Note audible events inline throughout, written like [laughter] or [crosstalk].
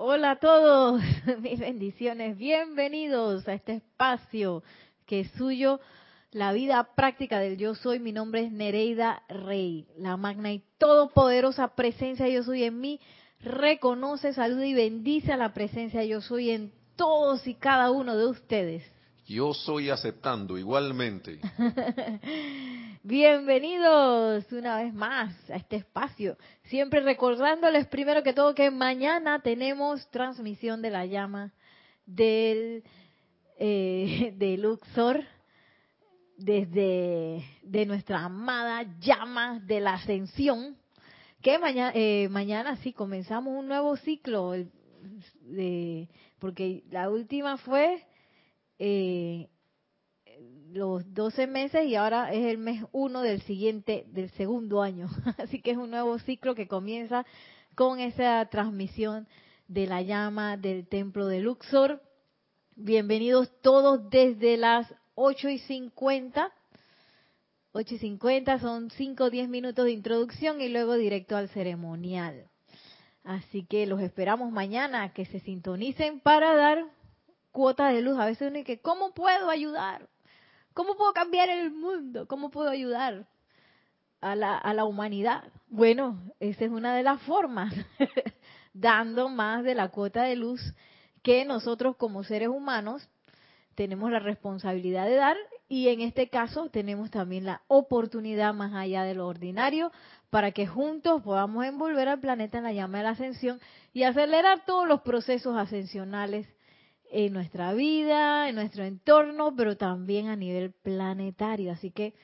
Hola a todos, [laughs] mis bendiciones, bienvenidos a este espacio que es suyo, la vida práctica del yo soy. Mi nombre es Nereida Rey, la magna y todopoderosa presencia yo soy en mí. Reconoce, saluda y bendice a la presencia yo soy en todos y cada uno de ustedes. Yo soy aceptando igualmente. [laughs] Bienvenidos una vez más a este espacio. Siempre recordándoles primero que todo que mañana tenemos transmisión de la llama del eh, [laughs] de Luxor desde de nuestra amada llama de la ascensión. Que mañana, eh, mañana sí comenzamos un nuevo ciclo, de, porque la última fue eh, los 12 meses y ahora es el mes 1 del siguiente, del segundo año. [laughs] Así que es un nuevo ciclo que comienza con esa transmisión de la llama del templo de Luxor. Bienvenidos todos desde las 8 y 50. 8 y 50 son 5 o 10 minutos de introducción y luego directo al ceremonial. Así que los esperamos mañana que se sintonicen para dar cuota de luz. A veces uno dice, ¿cómo puedo ayudar? ¿Cómo puedo cambiar el mundo? ¿Cómo puedo ayudar a la, a la humanidad? Bueno, esa es una de las formas, [laughs] dando más de la cuota de luz que nosotros como seres humanos tenemos la responsabilidad de dar y en este caso tenemos también la oportunidad más allá de lo ordinario para que juntos podamos envolver al planeta en la llama de la ascensión y acelerar todos los procesos ascensionales en nuestra vida, en nuestro entorno, pero también a nivel planetario. Así que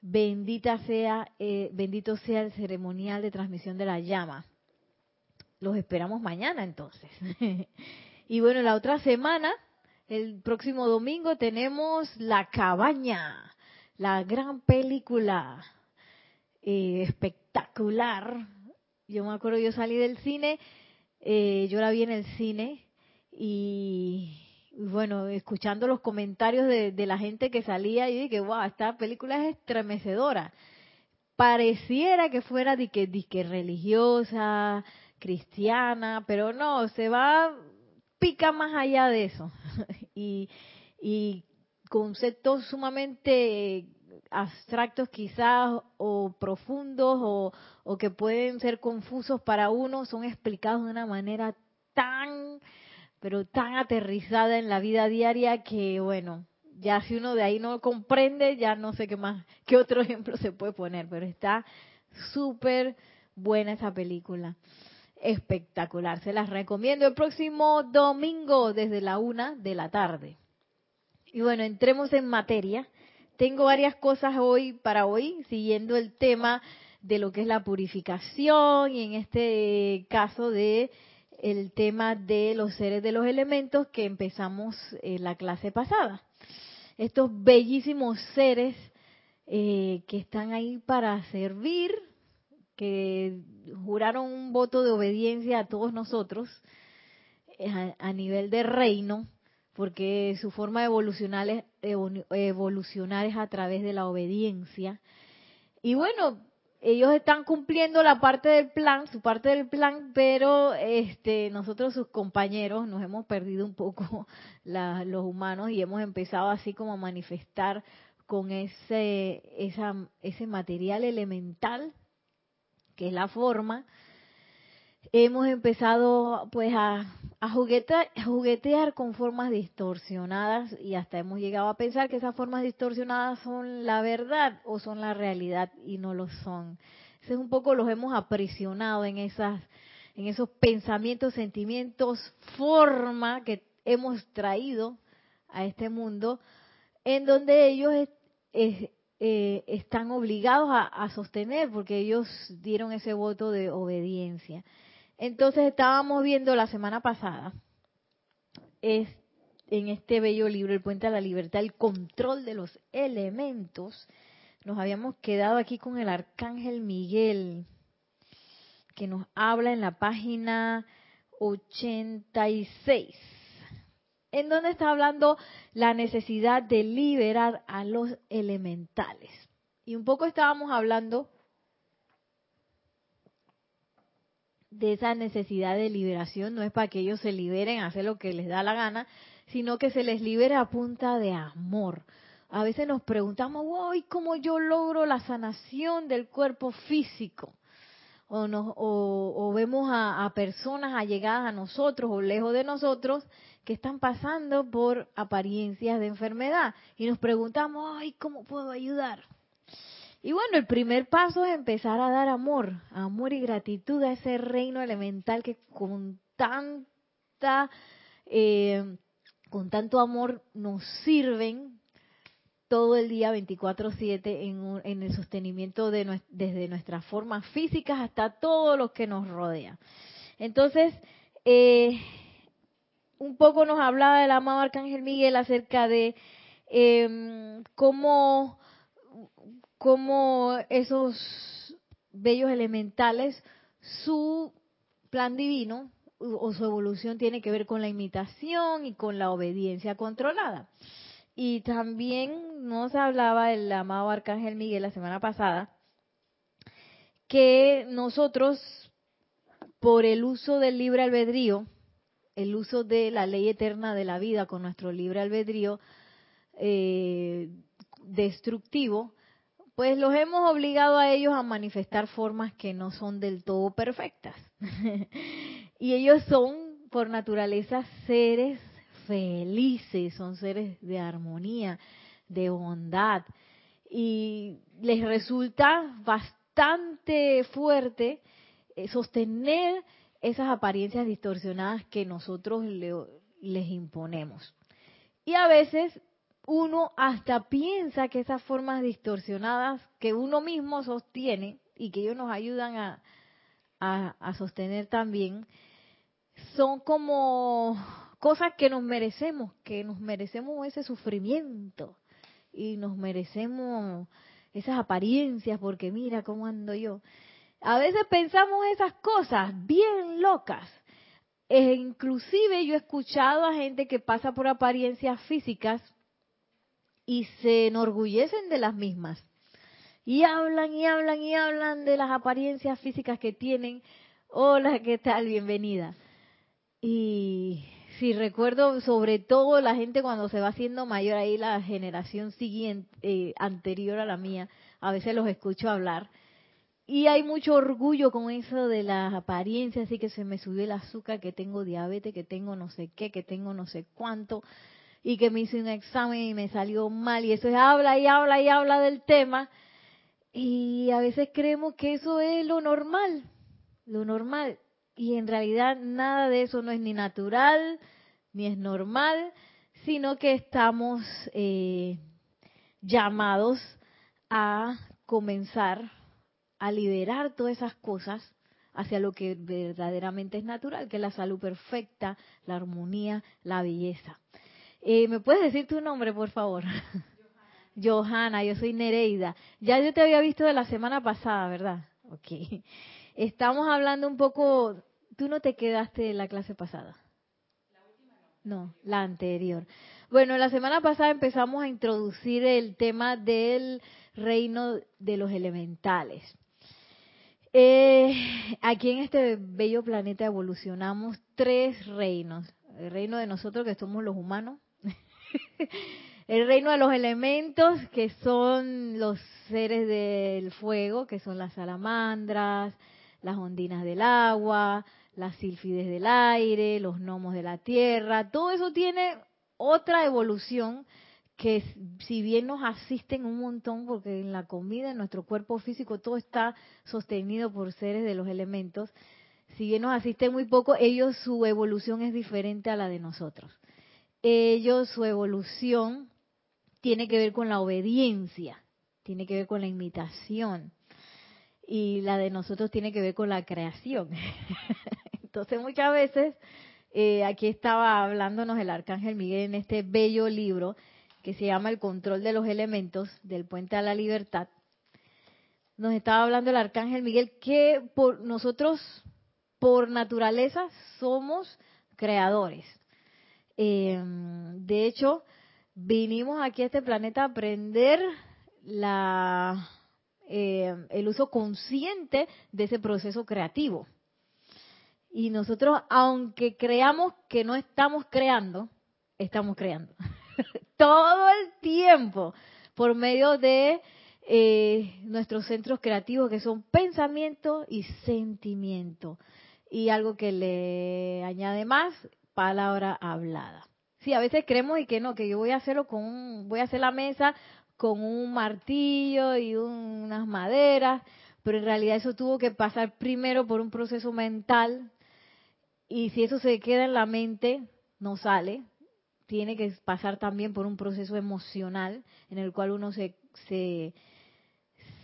bendita sea, eh, bendito sea el ceremonial de transmisión de la llama. Los esperamos mañana entonces. [laughs] y bueno, la otra semana, el próximo domingo, tenemos La Cabaña, la gran película eh, espectacular. Yo me acuerdo, yo salí del cine, eh, yo la vi en el cine y bueno, escuchando los comentarios de, la gente que salía, y dije, wow, esta película es estremecedora. Pareciera que fuera de que, religiosa, cristiana, pero no, se va, pica más allá de eso. [laughs] y, y conceptos sumamente abstractos quizás o profundos o, o que pueden ser confusos para uno son explicados de una manera tan pero tan aterrizada en la vida diaria que, bueno, ya si uno de ahí no comprende, ya no sé qué más, qué otro [laughs] ejemplo se puede poner, pero está súper buena esa película. Espectacular, se las recomiendo el próximo domingo desde la una de la tarde. Y bueno, entremos en materia. Tengo varias cosas hoy para hoy, siguiendo el tema de lo que es la purificación y en este caso de el tema de los seres de los elementos que empezamos en la clase pasada. Estos bellísimos seres eh, que están ahí para servir, que juraron un voto de obediencia a todos nosotros eh, a, nivel de reino, porque su forma de evolucionar es, evolucionar es a través de la obediencia. Y bueno, ellos están cumpliendo la parte del plan, su parte del plan, pero este, nosotros sus compañeros nos hemos perdido un poco [laughs] los humanos y hemos empezado así como a manifestar con ese, esa, ese material elemental que es la forma, hemos empezado pues a, juguetear, con formas distorsionadas y hasta hemos llegado a pensar que esas formas distorsionadas son la verdad o son la realidad y no lo son. Ese es un poco los hemos aprisionado en esas en esos pensamientos, sentimientos, forma que hemos traído a este mundo en donde ellos eh, están obligados a sostener porque ellos dieron ese voto de obediencia. Entonces estábamos viendo la semana pasada en este bello libro, El Puente a la Libertad, el control de los elementos. Nos habíamos quedado aquí con el Arcángel Miguel, que nos habla en la página 86, en donde está hablando la necesidad de liberar a los elementales. Y un poco estábamos hablando de esa necesidad de liberación, no es para que ellos se liberen a hacer lo que les da la gana, sino que se les libere a punta de amor. A veces nos preguntamos, ¿y ¿cómo yo logro la sanación del cuerpo físico? O, nos, o, vemos a, a, personas allegadas a nosotros o lejos de nosotros que están pasando por apariencias de enfermedad y nos preguntamos, ay, ¿cómo puedo ayudar? Y bueno, el primer paso es empezar a dar amor, amor y gratitud a ese reino elemental que con tanta, eh, con tanto amor nos sirven todo el día 24/7 en, en, el sostenimiento de desde nuestras formas físicas hasta todo lo que nos rodea. Entonces, eh, un poco nos hablaba el amado Arcángel Miguel acerca de eh, cómo cómo esos bellos elementales, su plan divino o su evolución tiene que ver con la imitación y con la obediencia controlada. Y también nos hablaba el amado Arcángel Miguel la semana pasada que nosotros, por el uso del libre albedrío, el uso de la ley eterna de la vida con nuestro libre albedrío eh, destructivo, pues los hemos obligado a ellos a manifestar formas que no son del todo perfectas. [laughs] y ellos son, por naturaleza, seres felices, son seres de armonía, de bondad. Y les resulta bastante fuerte eh, sostener esas apariencias distorsionadas que nosotros les imponemos. Y a veces uno hasta piensa que esas formas distorsionadas que uno mismo sostiene y que ellos nos ayudan a, sostener también, son como cosas que nos merecemos, que nos merecemos ese sufrimiento y nos merecemos esas apariencias porque mira cómo ando yo. A veces pensamos esas cosas bien locas. E inclusive yo he escuchado a gente que pasa por apariencias físicas y se enorgullecen de las mismas. Y hablan y hablan y hablan de las apariencias físicas que tienen. Hola, ¿qué tal? Bienvenida. Y si recuerdo sobre todo la gente cuando se va haciendo mayor, ahí la generación siguiente, eh, anterior a la mía, a veces los escucho hablar. Y hay mucho orgullo con eso de las apariencias, así que se me subió el azúcar, que tengo diabetes, que tengo no sé qué, que tengo no sé cuánto y que me hice un examen y me salió mal. Y eso es habla y habla y habla del tema. Y a veces creemos que eso es lo normal, lo normal. Y en realidad nada de eso no es ni natural ni es normal, sino que estamos eh, llamados a comenzar a liberar todas esas cosas hacia lo que verdaderamente es natural, que es la salud perfecta, la armonía, la belleza. Eh, ¿Me puedes decir tu nombre, por favor? [laughs] Johanna, yo soy Nereida. Ya yo te había visto de la semana pasada, ¿verdad? Ok. Estamos hablando un poco, tú no te quedaste en la clase pasada. No. No, la anterior. Bueno, la semana pasada empezamos a introducir el tema del reino de los elementales. Eh, aquí en este bello planeta evolucionamos tres reinos. El reino de nosotros que somos los humanos, el reino de los elementos, que son los seres del fuego, que son las salamandras, las ondinas del agua, las sílfides del aire, los gnomos de la tierra, todo eso tiene otra evolución que si bien nos asisten un montón, porque en la comida, en nuestro cuerpo físico, todo está sostenido por seres de los elementos, si bien nos asisten muy poco, ellos su evolución es diferente a la de nosotros ellos, su evolución, tiene que ver con la obediencia, tiene que ver con la imitación. Y la de nosotros tiene que ver con la creación. [laughs] Entonces muchas veces, eh, aquí estaba hablándonos el Arcángel Miguel en este bello libro que se llama El control de los elementos del puente a la libertad. Nos estaba hablando el Arcángel Miguel que por nosotros, por naturaleza, somos creadores Em, de hecho, vinimos aquí a este planeta a aprender la, em, el uso consciente de ese proceso creativo. Y nosotros, aunque creamos que no estamos creando, estamos creando. [laughs] Todo el tiempo, por medio de eh, nuestros centros creativos, que son pensamiento y sentimiento. Y algo que le añade más, palabra hablada. Sí, a veces creemos y que no, que yo voy a hacerlo con un, voy a hacer la mesa con un martillo y unas maderas, pero en realidad eso tuvo que pasar primero por un proceso mental y si eso se queda en la mente, no sale, tiene que pasar también por un proceso emocional en el cual uno se,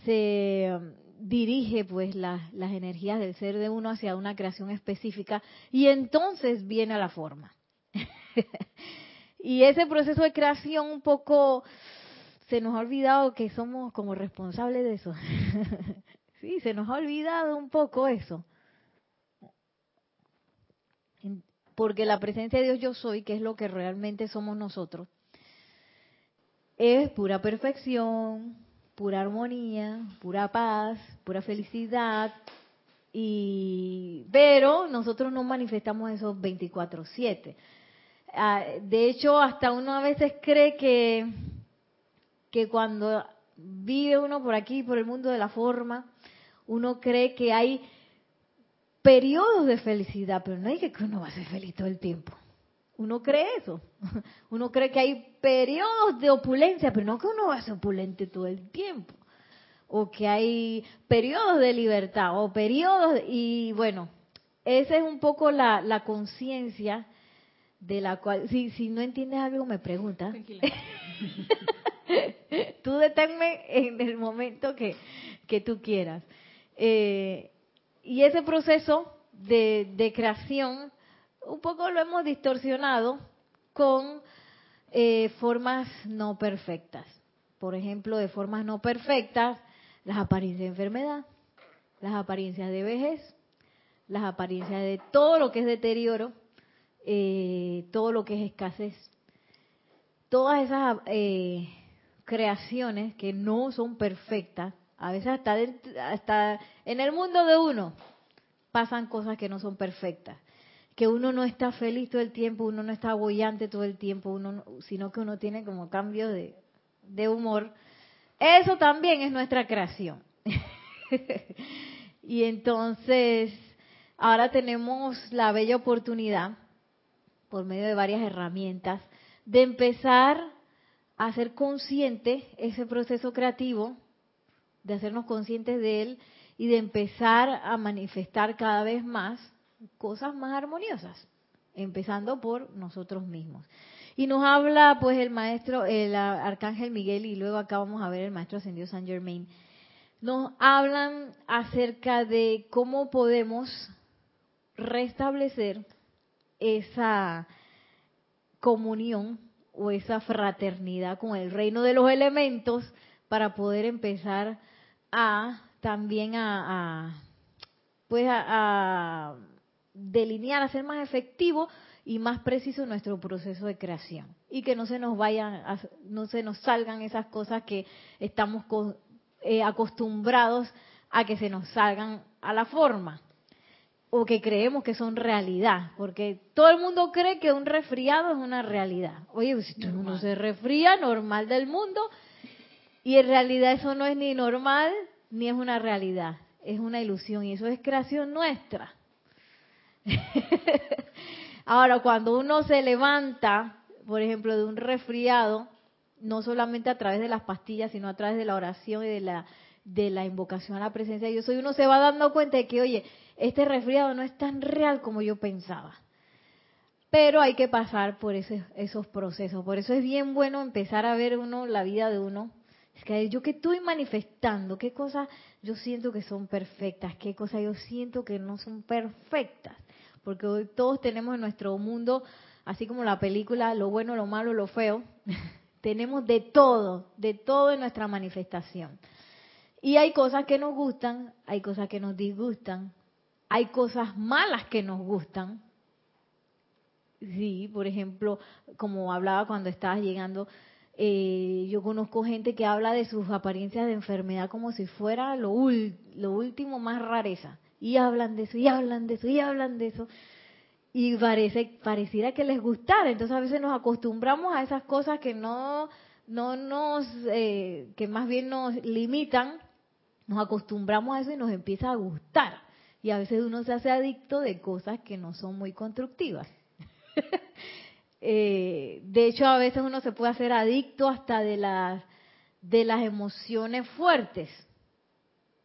se, um, dirige pues las energías del ser de uno hacia una creación específica y entonces viene a la forma. [laughs] y ese proceso de creación un poco se nos ha olvidado que somos como responsables de eso. [laughs] sí, se nos ha olvidado un poco eso. Porque la presencia de Dios yo soy, que es lo que realmente somos nosotros, es pura perfección, pura armonía, pura paz, pura felicidad. Y pero nosotros no manifestamos esos 24/7. Ah, de hecho, hasta uno a veces cree que que cuando vive uno por aquí, por el mundo de la forma, uno cree que hay periodos de felicidad, pero no hay que uno va a ser feliz todo el tiempo. Uno cree eso. [laughs] Uno cree que hay periodos de opulencia, pero no que uno va a ser opulente todo el tiempo. O que hay periodos de libertad, o periodos, y bueno, esa es un poco la, la conciencia de la cual, si, si no entiendes algo, me pregunta. [laughs] tú deténme en el momento que, tú quieras. Eh, y ese proceso de, creación, un poco lo hemos distorsionado con eh, formas no perfectas. Por ejemplo, de formas no perfectas, las apariencias de enfermedad, las apariencias de vejez, las apariencias de todo lo que es deterioro, eh, todo lo que es escasez. Todas esas creaciones que no son perfectas, a veces hasta, hasta en el mundo de uno pasan cosas que no son perfectas, que uno no está feliz todo el tiempo, uno no está bollante todo el tiempo, uno, sino que uno tiene como cambio de, de humor. Eso también es nuestra creación. [laughs] y entonces, ahora tenemos la bella oportunidad, por medio de varias herramientas, de empezar hacer consciente ese proceso creativo, de hacernos conscientes de él y de empezar a manifestar cada vez más cosas más armoniosas, empezando por nosotros mismos. Y nos habla pues el maestro, el arcángel Miguel y luego acá vamos a ver el maestro ascendido San Germain. Nos hablan acerca de cómo podemos restablecer esa comunión o esa fraternidad con el reino de los elementos para poder empezar a también a, pues a, delinear, a ser más efectivo y más preciso nuestro proceso de creación. Y que no se nos vayan, no se nos salgan esas cosas que estamos eh, acostumbrados a que se nos salgan a la forma. O que creemos que son realidad, porque todo el mundo cree que un resfriado es una realidad. Oye, si todo el mundo se resfría, normal del mundo, y en realidad eso no es ni normal ni es una realidad, es una ilusión. Y eso es creación nuestra. [laughs] Ahora, cuando uno se levanta, por ejemplo, de un resfriado, no solamente a través de las pastillas, sino a través de la oración y de la de la invocación a la presencia de Dios, uno se va dando cuenta de que, oye, este resfriado no es tan real como yo pensaba. Pero hay que pasar por esos procesos. Por eso es bien bueno empezar a ver uno la vida de uno. Es que yo que estoy manifestando, qué cosas yo siento que son perfectas, qué cosas yo siento que no son perfectas. Porque hoy todos tenemos en nuestro mundo, así como la película, lo bueno, lo malo, lo feo, [laughs] tenemos de todo, de todo en nuestra manifestación. Y hay cosas que nos gustan, hay cosas que nos disgustan, hay cosas malas que nos gustan. Sí, por ejemplo, como hablaba cuando estabas llegando, eh, yo conozco gente que habla de sus apariencias de enfermedad como si fuera lo, lo último más rareza. Y hablan de eso, y hablan de eso, y hablan de eso. Y parece, pareciera que les gustara. Entonces a veces nos acostumbramos a esas cosas que no, no nos, eh, que más bien nos limitan. Nos acostumbramos a eso y nos empieza a gustar. Y a veces uno se hace adicto de cosas que no son muy constructivas. [laughs] Eh, de hecho, a veces uno se puede hacer adicto hasta de las, de las emociones fuertes,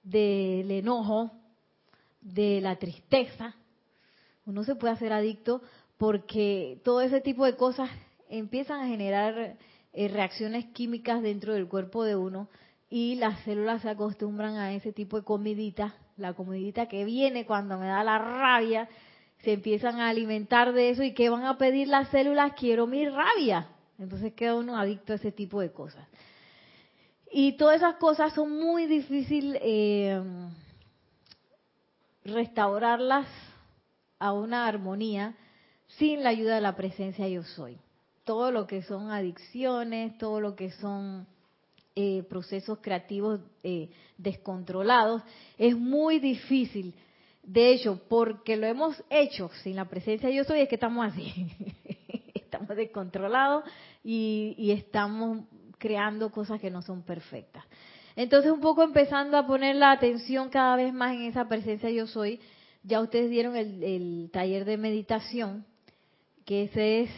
del enojo, de la tristeza. Uno se puede hacer adicto porque todo ese tipo de cosas empiezan a generar eh, reacciones químicas dentro del cuerpo de uno y las células se acostumbran a ese tipo de comidita, la comidita que viene cuando me da la rabia, se empiezan a alimentar de eso y ¿qué van a pedir las células? Quiero mi rabia. Entonces queda uno adicto a ese tipo de cosas. Y todas esas cosas son muy difíciles eh, restaurarlas a una armonía sin la ayuda de la presencia yo soy. Todo lo que son adicciones, todo lo que son eh, procesos creativos eh, descontrolados, es muy difícil de hecho, porque lo hemos hecho sin la presencia de yo soy, es que estamos así. [laughs] estamos descontrolados y, y estamos creando cosas que no son perfectas. Entonces, un poco empezando a poner la atención cada vez más en esa presencia yo soy, ya ustedes dieron el, el, taller de meditación, que ese es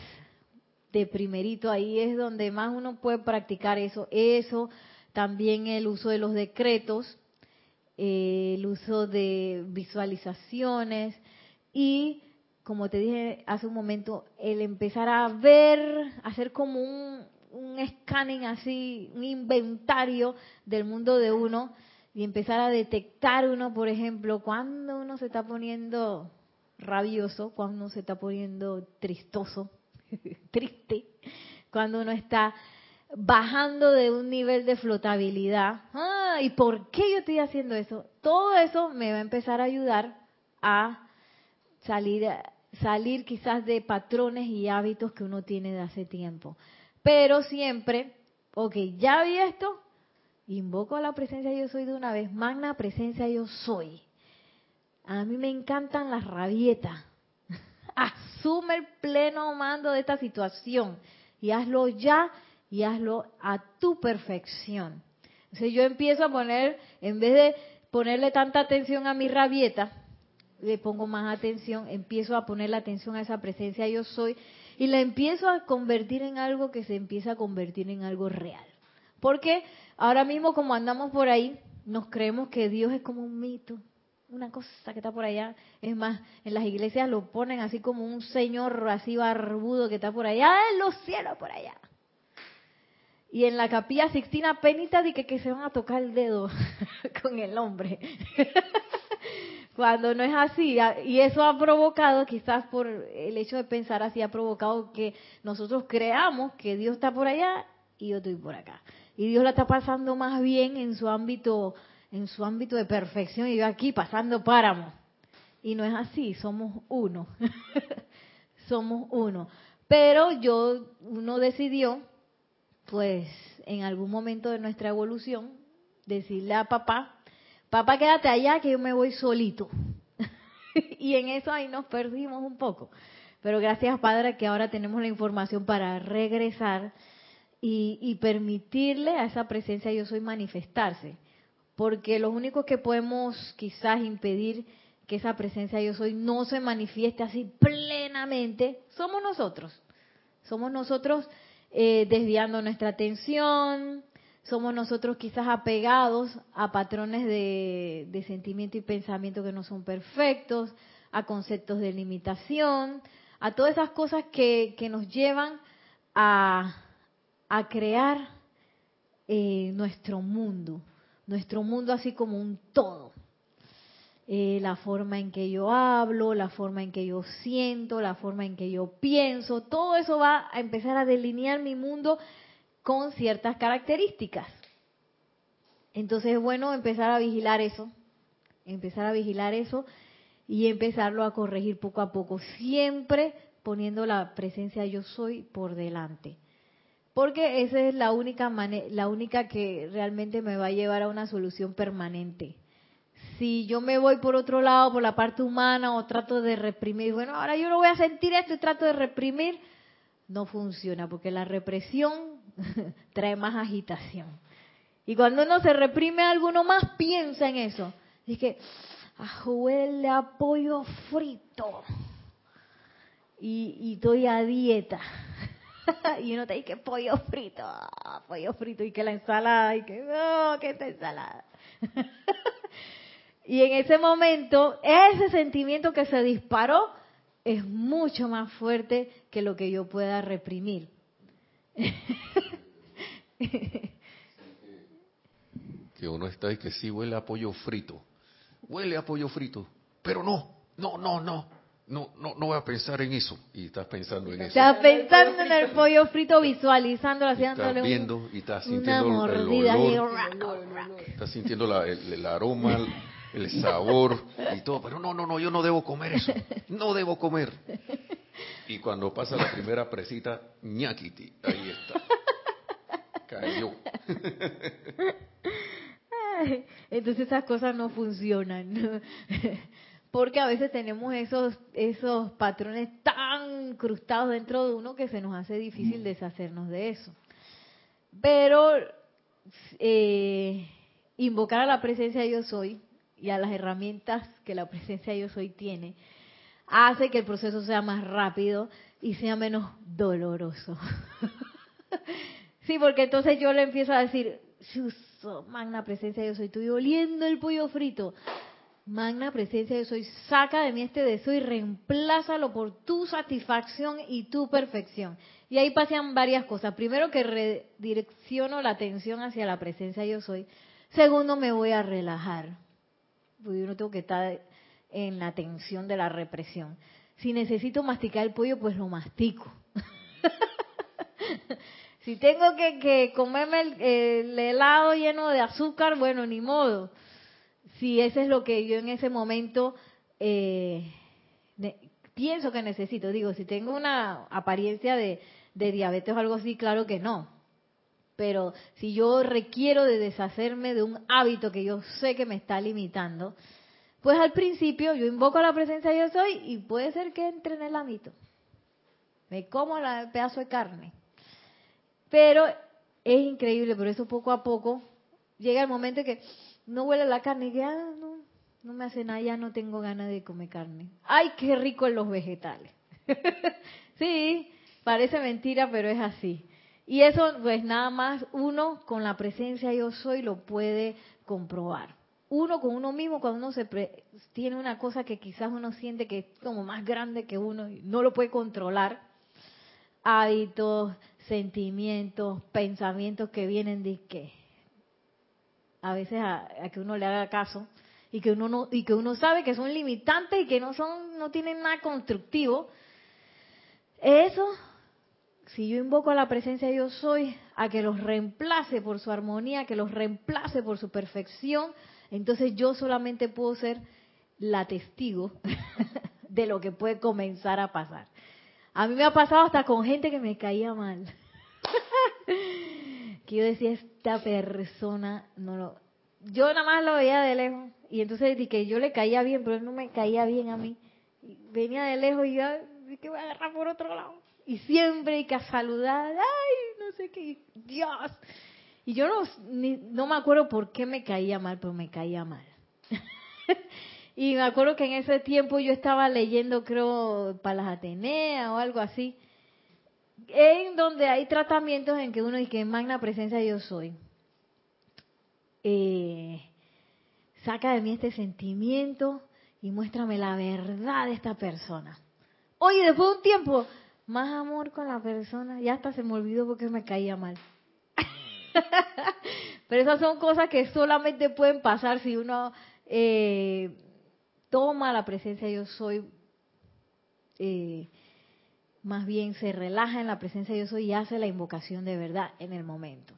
de primerito, ahí es donde más uno puede practicar eso. Eso, también el uso de los decretos, eh, el uso de visualizaciones y, como te dije hace un momento, el empezar a ver, hacer como un, un scanning así, un inventario del mundo de uno y empezar a detectar uno, por ejemplo, cuando uno se está poniendo rabioso, cuando uno se está poniendo tristoso, [laughs] triste, cuando uno está bajando de un nivel de flotabilidad. Ah, ¿y por qué yo estoy haciendo eso? Todo eso me va a empezar a ayudar a salir, salir quizás de patrones y hábitos que uno tiene de hace tiempo. Pero siempre, ok, ya vi esto, invoco a la presencia yo soy de una vez, magna presencia yo soy. A mí me encantan las rabietas. [laughs] Asume el pleno mando de esta situación y hazlo ya y hazlo a tu perfección. Entonces yo empiezo a poner, en vez de ponerle tanta atención a mi rabieta, le pongo más atención, empiezo a poner la atención a esa presencia yo soy y la empiezo a convertir en algo que se empieza a convertir en algo real. Porque ahora mismo como andamos por ahí, nos creemos que Dios es como un mito, una cosa que está por allá. Es más, en las iglesias lo ponen así como un señor así barbudo que está por allá, en los cielos por allá y en la capilla Sixtina Penita de que, que se van a tocar el dedo [laughs] con el hombre. [laughs] Cuando no es así, y eso ha provocado, quizás por el hecho de pensar así, ha provocado que nosotros creamos que Dios está por allá y yo estoy por acá. Y Dios la está pasando más bien en su ámbito, en su ámbito de perfección y yo aquí pasando páramo. Y no es así, somos uno. [laughs] somos uno. Pero yo, uno decidió pues en algún momento de nuestra evolución, decirle a papá, papá quédate allá que yo me voy solito. [laughs] y en eso ahí nos perdimos un poco. Pero gracias Padre que ahora tenemos la información para regresar y, y permitirle a esa presencia yo soy manifestarse. Porque los únicos que podemos quizás impedir que esa presencia yo soy no se manifieste así plenamente somos nosotros. Somos nosotros eh, desviando nuestra atención, somos nosotros quizás apegados a patrones de, sentimiento y pensamiento que no son perfectos, a conceptos de limitación, a todas esas cosas que, nos llevan a, crear eh, nuestro mundo, nuestro mundo así como un todo. Eh, la forma en que yo hablo, la forma en que yo siento, la forma en que yo pienso, todo eso va a empezar a delinear mi mundo con ciertas características. Entonces es bueno empezar a vigilar eso, empezar a vigilar eso y empezarlo a corregir poco a poco, siempre poniendo la presencia yo soy por delante. Porque esa es la única la única que realmente me va a llevar a una solución permanente si yo me voy por otro lado, por la parte humana, o trato de reprimir, bueno, ahora yo no voy a sentir esto y trato de reprimir, no funciona, porque la represión [laughs] trae más agitación. Y cuando uno se reprime algo, uno más piensa en eso. Es que, ah, huele a pollo frito. Y, y estoy a dieta. [laughs] y uno te dice que pollo frito, ah, pollo frito, y que la ensalada, y que, no, que esta ensalada. [laughs] y en ese momento, ese sentimiento que se disparó es mucho más fuerte que lo que yo pueda reprimir. [laughs] que uno está y que sí huele a pollo frito. Huele a pollo frito. Pero no, no, no, no. No, no, no voy a pensar en eso. Y estás pensando en eso. Estás pensando en el pollo frito, visualizando, haciéndole estás viendo y estás sintiendo el olor. Estás sintiendo el, aroma, el, sabor y todo. Pero no, no, no, yo no debo comer eso. No debo comer. Y cuando pasa la primera presita, ñaquiti, ahí está. Cayó. [laughs] Entonces esas cosas no funcionan. [laughs] Porque a veces tenemos esos, esos patrones tan incrustados dentro de uno que se nos hace difícil mm. deshacernos de eso. Pero eh, invocar a la presencia de yo soy y a las herramientas que la presencia de yo soy tiene, hace que el proceso sea más rápido y sea menos doloroso. [laughs] sí, porque entonces yo le empiezo a decir, magna presencia yo soy, estoy oliendo el pollo frito. Magna presencia yo soy, saca de mí este deseo y reemplázalo por tu satisfacción y tu perfección. Y ahí pasan varias cosas. Primero que redirecciono la atención hacia la presencia yo soy. Segundo, me voy a relajar. Porque yo no tengo que estar en la tensión de la represión. Si necesito masticar el pollo, pues lo mastico. [laughs] Si tengo que, comerme el, helado lleno de azúcar, bueno, ni modo. Si ese es lo que yo en ese momento eh, pienso que necesito. Digo, si tengo una apariencia de, diabetes o algo así, claro que no. Pero si yo requiero de deshacerme de un hábito que yo sé que me está limitando, pues al principio yo invoco a la presencia de yo soy y puede ser que entre en el hábito. Me como el pedazo de carne pero es increíble, por eso poco a poco llega el momento que no huele la carne que, ah, no, no me hace nada, ya no tengo ganas de comer carne. ¡Ay, qué rico en los vegetales! [laughs] sí, parece mentira, pero es así. Y eso, pues nada más uno con la presencia yo soy lo puede comprobar. Uno con uno mismo, cuando uno se tiene una cosa que quizás uno siente que es como más grande que uno y no lo puede controlar, hábitos, sentimientos, pensamientos que vienen de que a veces a, que uno le haga caso y que uno no, y que uno sabe que son limitantes y que no son no tienen nada constructivo. Eso si yo invoco a la presencia de yo soy a que los reemplace por su armonía, que los reemplace por su perfección, entonces yo solamente puedo ser la testigo [laughs] de lo que puede comenzar a pasar. A mí me ha pasado hasta con gente que me caía mal. [laughs] que yo decía, esta persona no lo... Yo nada más lo veía de lejos. Y entonces dije que yo le caía bien, pero él no me caía bien a mí. venía de lejos y yo, que voy a agarrar por otro lado. Y siempre hay que saludar, ay, no sé qué, Dios. Y yo no, no me acuerdo por qué me caía mal, pero me caía mal. [laughs] Y me acuerdo que en ese tiempo yo estaba leyendo, creo, para las Ateneas o algo así, en donde hay tratamientos en que uno dice que magna presencia yo soy. Eh, saca de mí este sentimiento y muéstrame la verdad de esta persona. Oye, después de un tiempo, más amor con la persona, ya hasta se me olvidó porque me caía mal. [laughs] Pero esas son cosas que solamente pueden pasar si uno eh, toma la presencia yo soy, eh, más bien se relaja en la presencia yo soy y hace la invocación de verdad en el momento.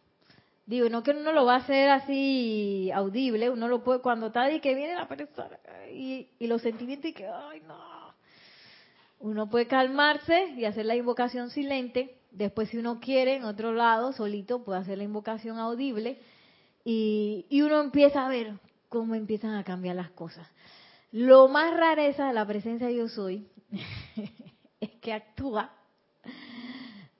Digo, no que uno lo va a hacer así audible, uno lo puede cuando está y que viene la persona y, y los sentimientos y que, ay no. Uno puede calmarse y hacer la invocación silente. Después, si uno quiere, en otro lado, solito, puede hacer la invocación audible. Y, y uno empieza a ver cómo empiezan a cambiar las cosas. Lo más rareza de la presencia de yo soy [laughs] es que actúa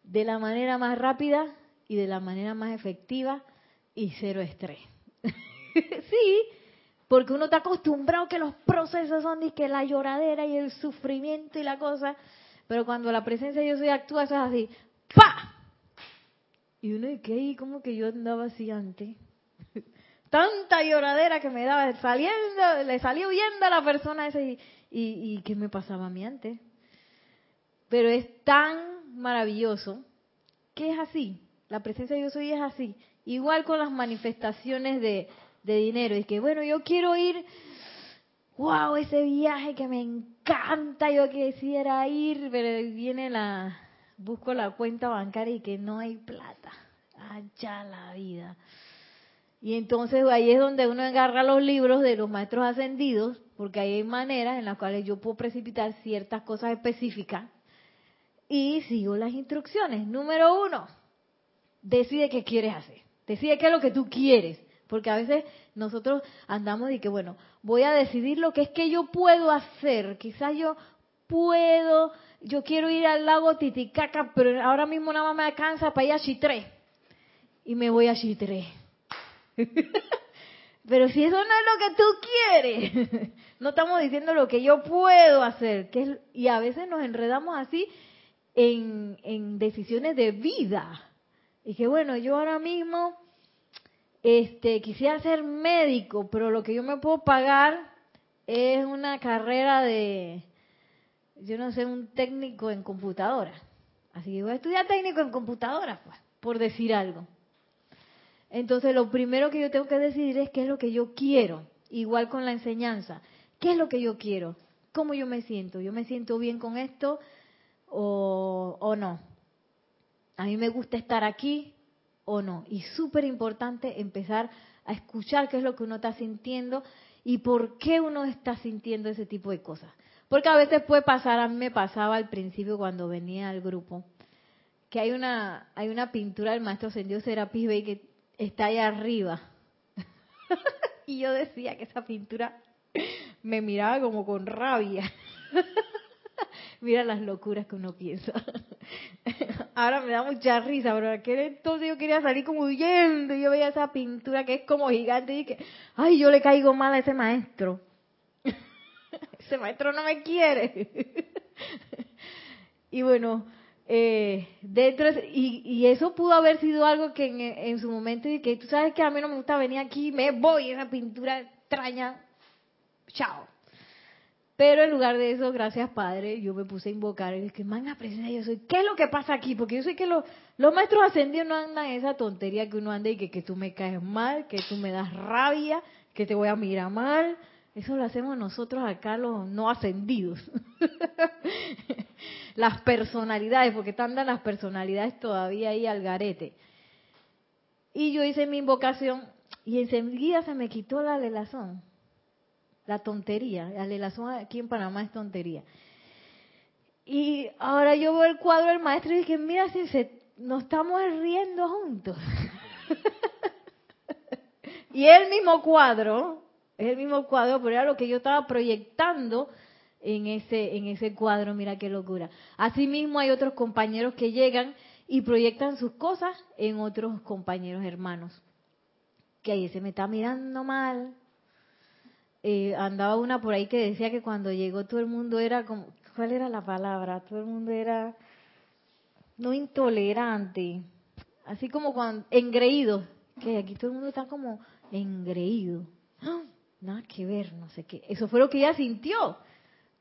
de la manera más rápida y de la manera más efectiva y cero estrés. [laughs] sí, porque uno está acostumbrado que los procesos son de que la lloradera y el sufrimiento y la cosa, pero cuando la presencia de yo soy actúa, eso es así, ¡pa! Y uno dice, ¿qué? ¿Cómo que yo andaba así antes? Tanta lloradera que me daba, saliendo, le salía huyendo a la persona esa y, y, ¿qué me pasaba a mí antes? Pero es tan maravilloso que es así. La presencia de yo soy es así. Igual con las manifestaciones de, de dinero. Y que, bueno, yo quiero ir, wow, ese viaje que me encanta, yo quisiera ir, pero viene la, busco la cuenta bancaria y que no hay plata. Allá la vida. Y entonces ahí es donde uno agarra los libros de los maestros ascendidos, porque ahí hay maneras en las cuales yo puedo precipitar ciertas cosas específicas y sigo las instrucciones. Número uno, decide qué quieres hacer. Decide qué es lo que tú quieres. Porque a veces nosotros andamos y que, bueno, voy a decidir lo que es que yo puedo hacer. Quizás yo puedo, yo quiero ir al lago Titicaca, pero ahora mismo nada más me alcanza para ir a Chitré. Y me voy a Chitré. [laughs] pero si eso no es lo que tú quieres, [laughs] no estamos diciendo lo que yo puedo hacer. Que y a veces nos enredamos así en, en decisiones de vida. Y que bueno, yo ahora mismo este, quisiera ser médico, pero lo que yo me puedo pagar es una carrera de, yo no sé, un técnico en computadora. Así que voy a estudiar técnico en computadora, pues, por decir algo. Entonces, lo primero que yo tengo que decidir es qué es lo que yo quiero. Igual con la enseñanza. ¿Qué es lo que yo quiero? ¿Cómo yo me siento? ¿Yo me siento bien con esto o, o no? A mí me gusta estar aquí, o no. Y súper importante empezar a escuchar qué es lo que uno está sintiendo y por qué uno está sintiendo ese tipo de cosas. Porque a veces puede pasar, a me pasaba al principio cuando venía al grupo, que hay una, hay una pintura del maestro Sendio Serapis Bey que está allá arriba. [laughs] y yo decía que esa pintura me miraba como con rabia. [laughs] Mira las locuras que uno piensa. [laughs] Ahora me da mucha risa, pero aquel entonces yo quería salir como huyendo y yo veía esa pintura que es como gigante y dije, ay, yo le caigo mal a ese maestro. ese maestro no me quiere. y bueno, eh, dentro y, y, eso pudo haber sido algo que en, su momento y que tú sabes que a mí no me gusta venir aquí, me voy, esa pintura extraña, chao. Pero en lugar de eso, gracias Padre, yo me puse a invocar y dije, manga presencia yo soy. ¿Qué es lo que pasa aquí? Porque yo sé que los, los maestros ascendidos no andan esa tontería que uno anda y que, que tú me caes mal, que tú me das rabia, que te voy a mirar mal. Eso lo hacemos nosotros acá los no ascendidos. [laughs] las personalidades, porque están las personalidades todavía ahí al garete. Y yo hice mi invocación y enseguida se me quitó la lelazón la tontería. La relación aquí en Panamá es tontería. Y ahora yo veo el cuadro del maestro y dije, mira, si se, nos estamos riendo juntos. [laughs] y el mismo cuadro, es el mismo cuadro, pero era lo que yo estaba proyectando en ese, en ese cuadro, mira qué locura. Asimismo hay otros compañeros que llegan y proyectan sus cosas en otros compañeros hermanos. Que ahí se me está mirando mal, eh, andaba una por ahí que decía que cuando llegó todo el mundo era como, ¿cuál era la palabra? Todo el mundo era no intolerante, así como cuando engreído, que aquí todo el mundo está como engreído. ¡Ah! Nada que ver, no sé qué. Eso fue lo que ella sintió.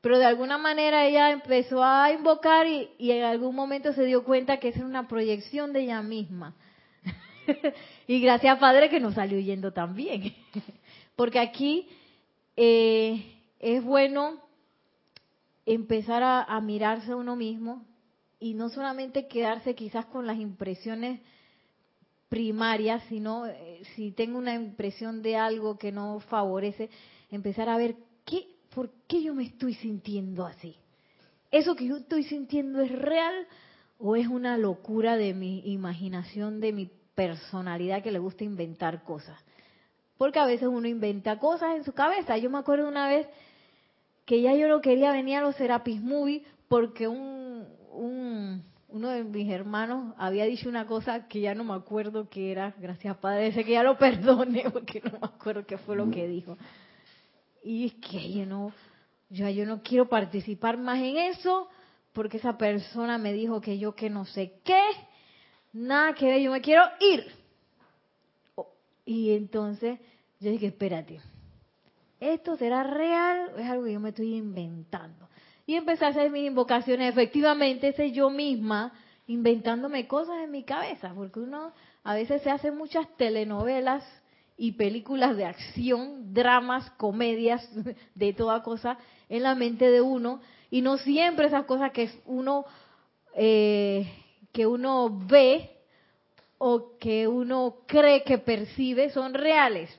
Pero de alguna manera ella empezó a invocar y, y en algún momento se dio cuenta que esa era una proyección de ella misma. [laughs] y gracias Padre que nos salió yendo también. [laughs] Porque aquí eh, es bueno empezar a, mirarse a uno mismo y no solamente quedarse quizás con las impresiones primarias, sino eh, si tengo una impresión de algo que no favorece, empezar a ver qué, por qué yo me estoy sintiendo así. ¿Eso que yo estoy sintiendo es real o es una locura de mi imaginación, de mi personalidad que le gusta inventar cosas? Porque a veces uno inventa cosas en su cabeza. Yo me acuerdo una vez que ya yo no quería venir a los Serapis Movie porque un, un, uno de mis hermanos había dicho una cosa que ya no me acuerdo qué era. Gracias, Padre, ese que ya lo [laughs] perdone porque no me acuerdo qué fue lo que dijo. Y es que yo no, yo, yo no quiero participar más en eso porque esa persona me dijo que yo que no sé qué, nada que ver, yo me quiero ir. Y entonces yo dije, espérate, ¿esto será real o es algo que yo me estoy inventando? Y empecé a hacer mis invocaciones, efectivamente, ese yo misma inventándome cosas en mi cabeza, porque uno a veces se hace muchas telenovelas y películas de acción, dramas, comedias, [laughs] de toda cosa en la mente de uno, y no siempre esas cosas que uno eh, que uno ve o que uno cree que percibe son reales.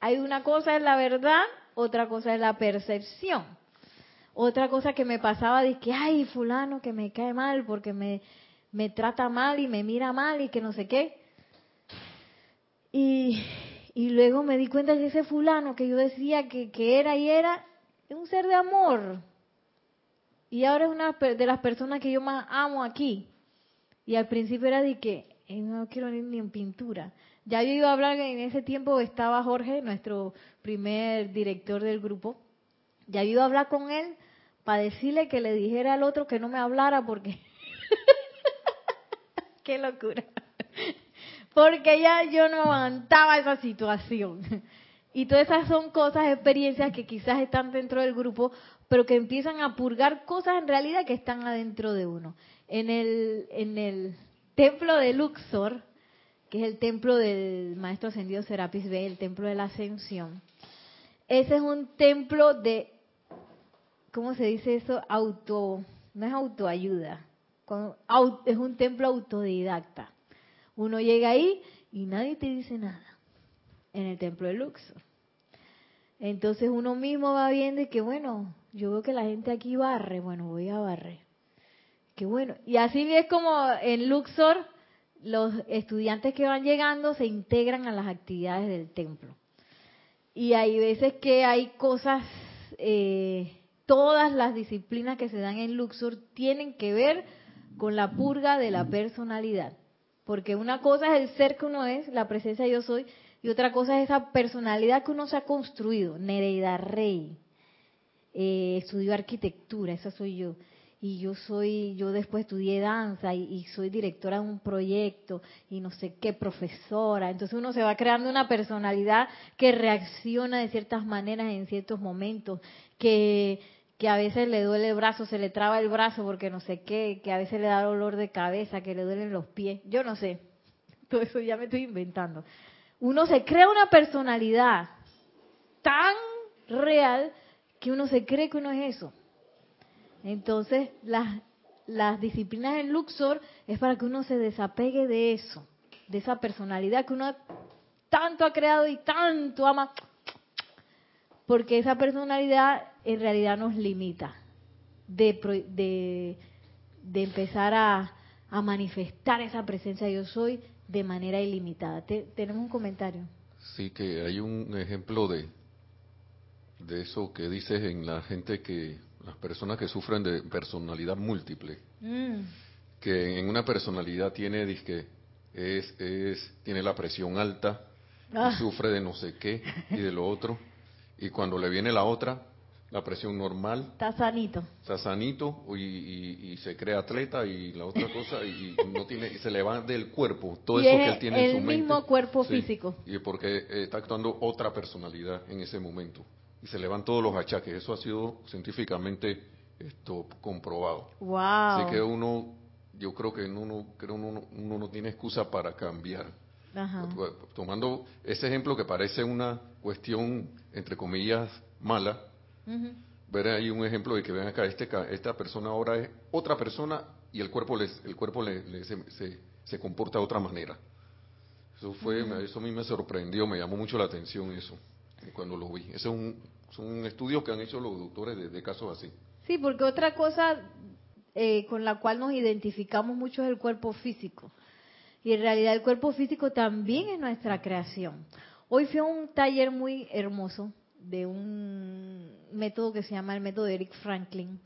Hay una cosa es la verdad, otra cosa es la percepción. Otra cosa que me pasaba es que, ay, fulano que me cae mal porque me, me trata mal y me mira mal y que no sé qué. Y, y luego me di cuenta que ese fulano que yo decía que, que era y era, es un ser de amor. Y ahora es una de las personas que yo más amo aquí. Y al principio era de que no quiero ir ni en pintura. Ya yo iba a hablar en ese tiempo estaba Jorge, nuestro primer director del grupo. Ya yo iba a hablar con él para decirle que le dijera al otro que no me hablara porque... [laughs] ¡Qué locura! porque ya yo no aguantaba esa situación. Y todas esas son cosas, experiencias que quizás están dentro del grupo, pero que empiezan a purgar cosas en realidad que están adentro de uno. En el, en el templo de Luxor, que es el templo del maestro ascendido Serapis B, el templo de la ascensión, ese es un templo de, ¿cómo se dice eso? Auto, no es autoayuda, es un templo autodidacta. Uno llega ahí y nadie te dice nada en el templo de Luxor. Entonces uno mismo va viendo y que bueno, yo veo que la gente aquí barre, bueno, voy a barrer. Qué bueno. Y así es como en Luxor los estudiantes que van llegando se integran a las actividades del templo. Y hay veces que hay cosas, eh, todas las disciplinas que se dan en Luxor tienen que ver con la purga de la personalidad. Porque una cosa es el ser que uno es, la presencia de yo soy, y otra cosa es esa personalidad que uno se ha construido. Nereida Rey, eh, estudió arquitectura, esa soy yo. Y yo soy, yo después estudié danza y, soy directora de un proyecto y no sé qué profesora. Entonces uno se va creando una personalidad que reacciona de ciertas maneras en ciertos momentos, que, que a veces le duele el brazo, se le traba el brazo porque no sé qué, que a veces le da dolor de cabeza, que le duelen los pies. Yo no sé. [laughs] Todo eso ya me estoy inventando uno se crea una personalidad tan real que uno se cree que uno es eso. Entonces, las, las disciplinas en Luxor es para que uno se desapegue de eso, de esa personalidad que uno tanto ha creado y tanto ama, porque esa personalidad en realidad nos limita de, de, de empezar a, a manifestar esa presencia yo soy de manera ilimitada. tenemos un comentario. Sí, que hay un ejemplo de, de eso que dices en la gente que, las personas que sufren de personalidad múltiple, mm. que en una personalidad tiene, disque, es, es, tiene la presión alta, ah. sufre de no sé qué y de lo otro, y cuando le viene la otra, la presión normal. Está sanito. Está sanito y, se cree atleta y la otra cosa y, no tiene se le va del cuerpo todo eso que él tiene en su mente. El mismo cuerpo físico. Y porque está actuando otra personalidad en ese momento y se le van todos los achaques. Eso ha sido científicamente esto comprobado. Wow. Así que uno yo creo que uno creo uno, uno no tiene excusa para cambiar. Ajá. Tomando ese ejemplo que parece una cuestión entre comillas mala, Ver ahí un ejemplo de que ven acá, este, esta persona ahora es otra persona y el cuerpo, les, el cuerpo le, se, se, comporta de otra manera. Eso fue, eso a mí me sorprendió, me llamó mucho la atención eso cuando lo vi. Ese es un, son estudios que han hecho los doctores de, casos así. Sí, porque otra cosa eh, con la cual nos identificamos mucho es el cuerpo físico. Y en realidad el cuerpo físico también es nuestra creación. Hoy fui a un taller muy hermoso de un método que se llama el método de Eric Franklin,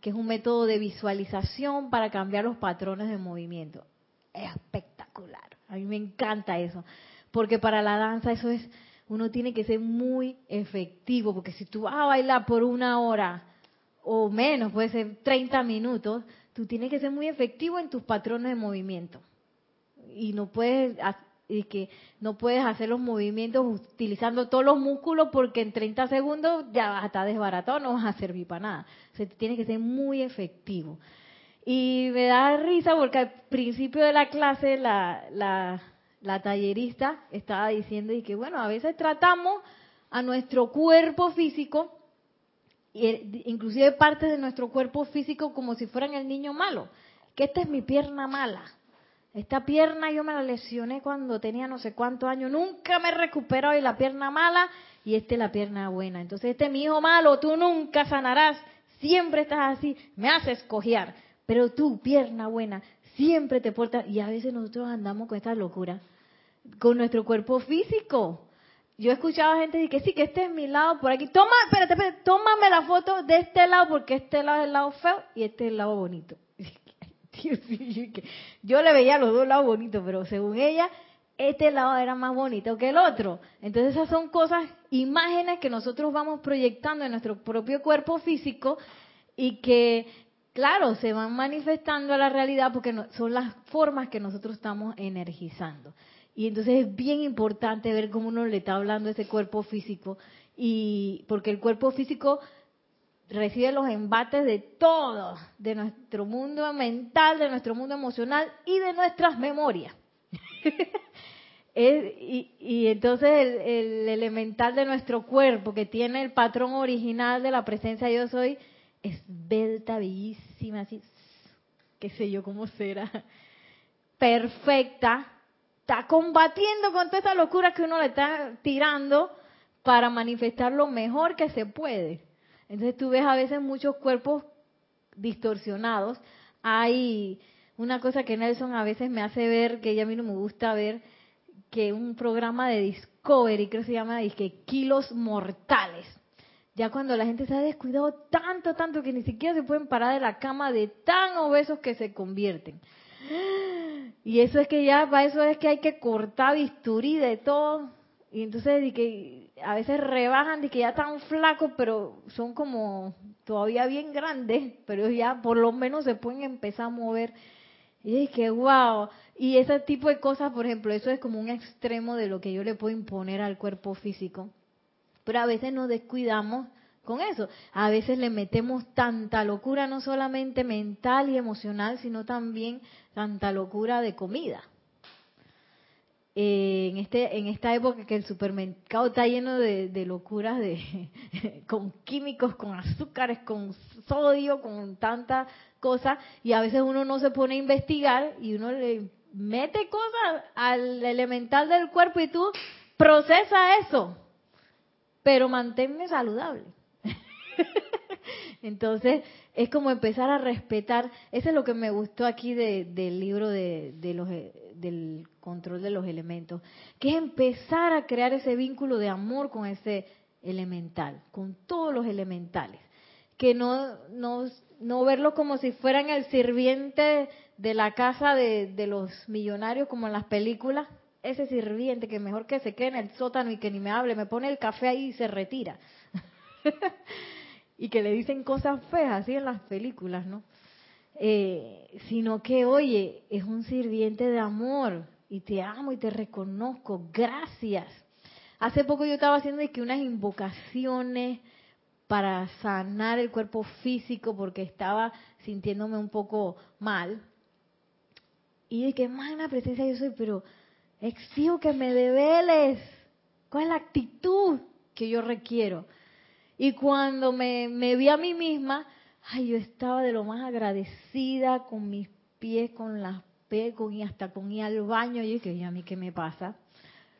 que es un método de visualización para cambiar los patrones de movimiento. Es espectacular. A mí me encanta eso. Porque para la danza eso es, uno tiene que ser muy efectivo, porque si tú vas a bailar por una hora o menos, puede ser 30 minutos, tú tienes que ser muy efectivo en tus patrones de movimiento. Y no puedes y que no puedes hacer los movimientos utilizando todos los músculos porque en 30 segundos ya estar desbaratado, no vas a servir para nada. Que ser muy efectivo. Y me da risa porque al principio de la clase la, la, la tallerista estaba diciendo y que bueno, a veces tratamos a nuestro cuerpo físico, inclusive parte de nuestro cuerpo físico como si fueran el niño malo, que esta es mi pierna mala esta pierna yo me la lesioné cuando tenía no sé cuántos años, nunca me he recuperado y la pierna mala y esta es la pierna buena. Entonces este es mi hijo malo, tú nunca sanarás, siempre estás así, me haces cojear, pero tú, pierna buena, siempre te portas y a veces nosotros andamos con esta locura, con nuestro cuerpo físico. Yo he escuchado a gente decir que sí, que este es mi lado por aquí. Toma, espérate, espérate, tómame la foto de este lado porque este lado es el lado feo y este es el lado bonito. [laughs] yo le veía los dos lados bonitos, pero según ella, este lado era más bonito que el otro. Entonces esas son cosas, imágenes que nosotros vamos proyectando en nuestro propio cuerpo físico y que, claro, se van manifestando a la realidad porque son las formas que nosotros estamos energizando. Y entonces es bien importante ver cómo uno le está hablando a ese cuerpo físico y porque el cuerpo físico recibe los embates de todo, de nuestro mundo mental, de nuestro mundo emocional y de nuestras memorias. [laughs] y, entonces el, elemental de nuestro cuerpo, que tiene el patrón original de la presencia yo soy, es belta, bellísima, así, qué sé yo cómo será, perfecta, está combatiendo con toda esa locura que uno le está tirando para manifestar lo mejor que se puede. Entonces tú ves a veces muchos cuerpos distorsionados. Hay una cosa que Nelson a veces me hace ver, que a mí no me gusta ver, que un programa de Discovery, creo que se llama, que kilos mortales. Ya cuando la gente se ha descuidado tanto, tanto, que ni siquiera se pueden parar de la cama de tan obesos que se convierten. Y eso es que ya, para eso es que hay que cortar bisturí de todo. Y entonces, y que a veces rebajan de que ya están flacos, pero son como todavía bien grandes, pero ya por lo menos se pueden empezar a mover. Y es que, wow. Y ese tipo de cosas, por ejemplo, eso es como un extremo de lo que yo le puedo imponer al cuerpo físico. Pero a veces nos descuidamos con eso. A veces le metemos tanta locura, no solamente mental y emocional, sino también tanta locura de comida en este en esta época que el supermercado está lleno de, locuras de [laughs] con químicos con azúcares con sodio con tanta cosa y a veces uno no se pone a investigar y uno le mete cosas al elemental del cuerpo y tú procesa eso pero manténme saludable. [laughs] Entonces es como empezar a respetar eso es lo que me gustó aquí del libro de, de los del control de los elementos, que es empezar a crear ese vínculo de amor con ese elemental, con todos los elementales, que no, no, no verlo como si fueran el sirviente de la casa de, de los millonarios como en las películas, ese sirviente que mejor que se quede en el sótano y que ni me hable, me pone el café ahí y se retira. [laughs] y que le dicen cosas feas así en las películas, ¿no? Eh, sino que, oye, es un sirviente de amor y te amo y te reconozco, gracias. Hace poco yo estaba haciendo que unas invocaciones para sanar el cuerpo físico porque estaba sintiéndome un poco mal. Y de que la presencia yo soy, pero exijo que me develes. ¿Cuál es la actitud que yo requiero? Y cuando me, me vi a mí misma, ay, yo estaba de lo más agradecida con mis pies, con las pies, con, y hasta con ir al baño. Y dije, ¿y a mí qué me pasa?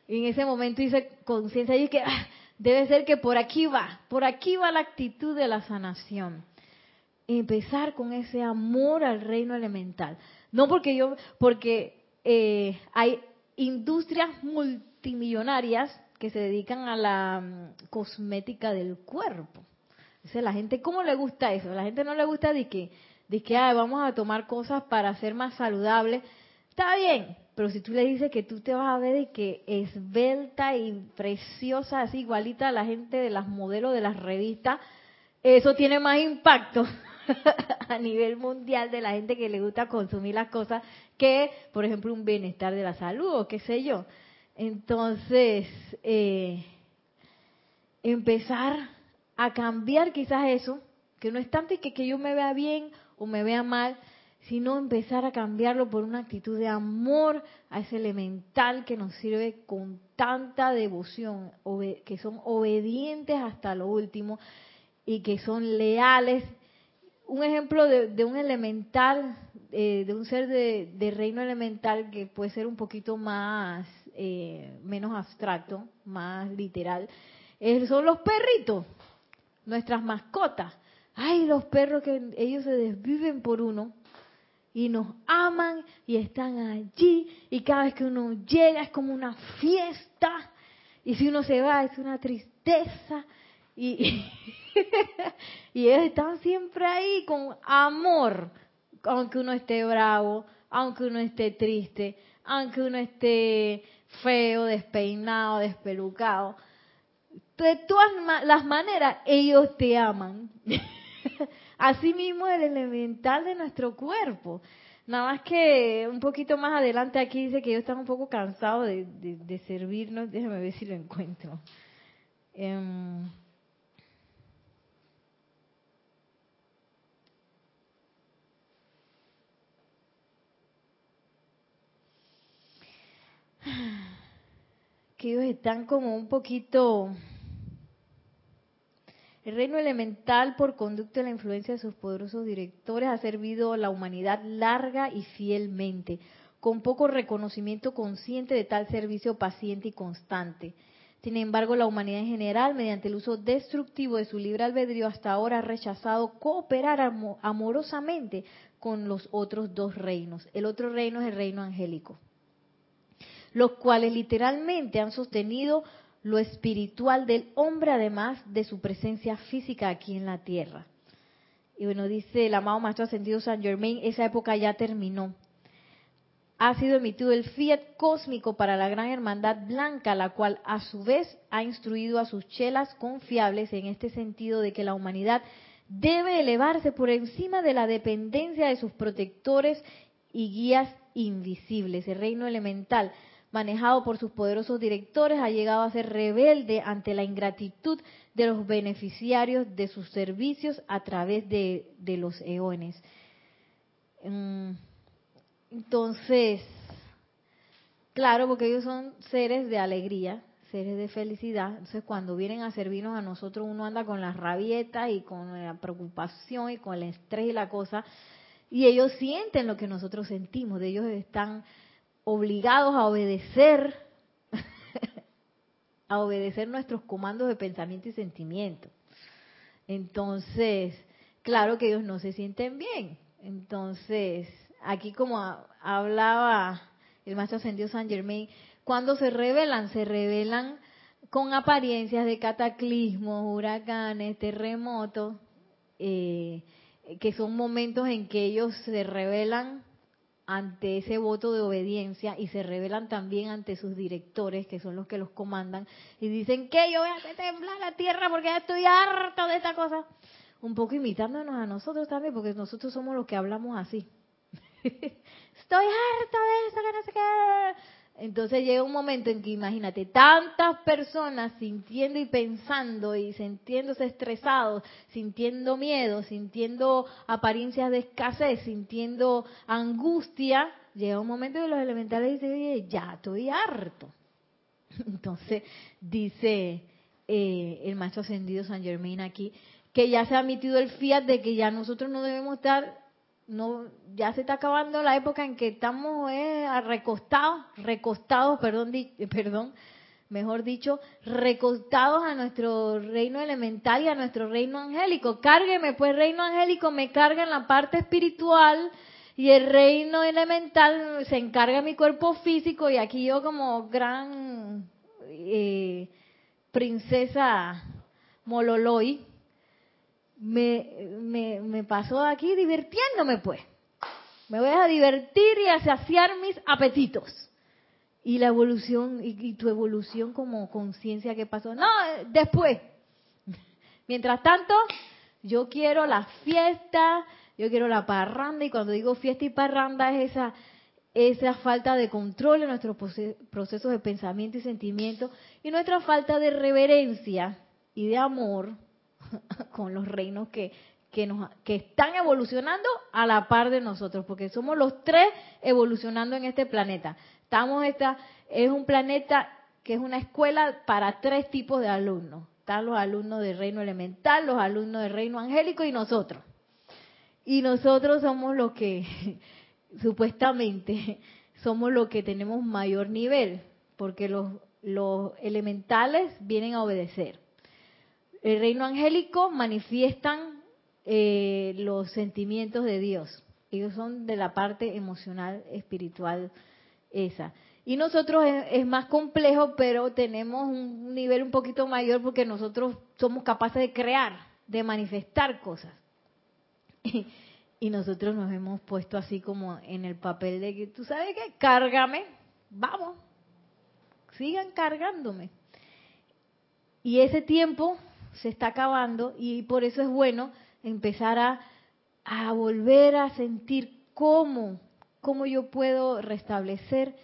Y en ese momento hice conciencia y dije, ah, debe ser que por aquí va, por aquí va la actitud de la sanación. Empezar con ese amor al reino elemental. No porque yo, porque eh, hay industrias multimillonarias que se dedican a la mm, cosmética del cuerpo. Dice la gente, ¿cómo le gusta eso? La gente no le gusta de que, de que vamos a tomar cosas para ser más saludables. Está bien, pero si tú le dices que tú te vas a ver de que esbelta y preciosa, así igualita a la gente de las modelos de las revistas, eso tiene más impacto [laughs] a nivel mundial de la gente que le gusta consumir las cosas que, por ejemplo, un bienestar de la salud o qué sé yo. Entonces, eh, empezar a cambiar quizás eso, que no es tanto que, que yo me vea bien o me vea mal, sino empezar a cambiarlo por una actitud de amor a ese elemental que nos sirve con tanta devoción, que son obedientes hasta lo último y que son leales. Un ejemplo de, un elemental, eh, de un ser de, reino elemental que puede ser un poquito más, eh, menos abstracto, más literal, son los perritos nuestras mascotas. Ay, los perros que ellos se desviven por uno y nos aman y están allí y cada vez que uno llega es como una fiesta y si uno se va es una tristeza y, [laughs] y ellos están siempre ahí con amor, aunque uno esté bravo, aunque uno esté triste, aunque uno esté feo, despeinado, despelucado de todas las maneras, ellos te aman. [laughs] Asimismo, el elemental de nuestro cuerpo. Nada más que un poquito más adelante aquí dice que ellos están un poco cansados de, servirnos. Déjame ver si lo encuentro. Em, [sighs] que ellos están como un poquito el reino elemental, por conducto de la influencia de sus poderosos directores, ha servido a la humanidad larga y fielmente, con poco reconocimiento consciente de tal servicio paciente y constante. Sin embargo, la humanidad en general, mediante el uso destructivo de su libre albedrío, hasta ahora ha rechazado cooperar amorosamente con los otros dos reinos. El otro reino es el reino angélico, los cuales literalmente han sostenido lo espiritual del hombre, además de su presencia física aquí en la tierra. Y bueno, dice el amado Maestro Ascendido San Germain, esa época ya terminó. Ha sido emitido el fiat cósmico para la gran hermandad blanca, la cual a su vez ha instruido a sus chelas confiables en este sentido de que la humanidad debe elevarse por encima de la dependencia de sus protectores y guías invisibles, el reino elemental manejado por sus poderosos directores, ha llegado a ser rebelde ante la ingratitud de los beneficiarios de sus servicios a través de, los eones. Mm, entonces, claro, porque ellos son seres de alegría, seres de felicidad. Entonces, cuando vienen a servirnos a nosotros, uno anda con la rabieta y con la preocupación y con el estrés y la cosa. Y ellos sienten lo que nosotros sentimos, de ellos están obligados a obedecer, [laughs] a obedecer nuestros comandos de pensamiento y sentimiento. Entonces, claro que ellos no se sienten bien. Entonces, aquí como hablaba el maestro ascendido San Germain, cuando se revelan, se revelan con apariencias de cataclismos, huracanes, terremotos, eh, que son momentos en que ellos se revelan ante ese voto de obediencia y se revelan también ante sus directores, que son los que los comandan, y dicen que yo voy a hacer temblar la tierra porque ya estoy harto de esta cosa. Un poco imitándonos a nosotros también, porque nosotros somos los que hablamos así. [laughs] estoy harto de esto, que no sé qué. Entonces llega un momento en que imagínate, tantas personas sintiendo y pensando y sintiéndose estresados, sintiendo miedo, sintiendo apariencias de escasez, sintiendo angustia, llega un momento en que los elementales dicen, oye, ya estoy harto. [laughs] Entonces dice eh, el maestro ascendido San Germain aquí, que ya se ha emitido el fiat de que ya nosotros no debemos estar no ya se está acabando la época en que estamos eh, recostados, recostados, perdón, perdón, mejor dicho, recostados a nuestro reino elemental y a nuestro reino angélico. Cárgueme, pues reino angélico me carga en la parte espiritual y el reino elemental se encarga mi cuerpo físico y aquí yo como gran eh, princesa Mololoy, me, me, me pasó aquí divirtiéndome pues. Me voy a divertir y a saciar mis apetitos. Y la evolución, y, tu evolución como conciencia que pasó. No, después. [laughs] Mientras tanto, yo quiero la fiesta, yo quiero la parranda, y cuando digo fiesta y parranda es esa, esa falta de control en nuestros procesos de pensamiento y sentimiento, y nuestra falta de reverencia y de amor [laughs] con los reinos que, que, nos, que están evolucionando a la par de nosotros, porque somos los tres evolucionando en este planeta. Estamos esta, es un planeta que es una escuela para tres tipos de alumnos. Están los alumnos del reino elemental, los alumnos del reino angélico y nosotros. Y nosotros somos los que, [laughs] supuestamente, [laughs] somos los que tenemos mayor nivel, porque los, los elementales vienen a obedecer el reino angélico manifiestan eh, los sentimientos de Dios. Ellos son de la parte emocional, espiritual, esa. Y nosotros es, más complejo, pero tenemos un nivel un poquito mayor porque nosotros somos capaces de crear, de manifestar cosas. [laughs] Y, nosotros nos hemos puesto así como en el papel de que, tú sabes qué, cárgame, vamos, sigan cargándome. Y ese tiempo se está acabando y por eso es bueno empezar a, volver a sentir cómo, cómo yo puedo restablecer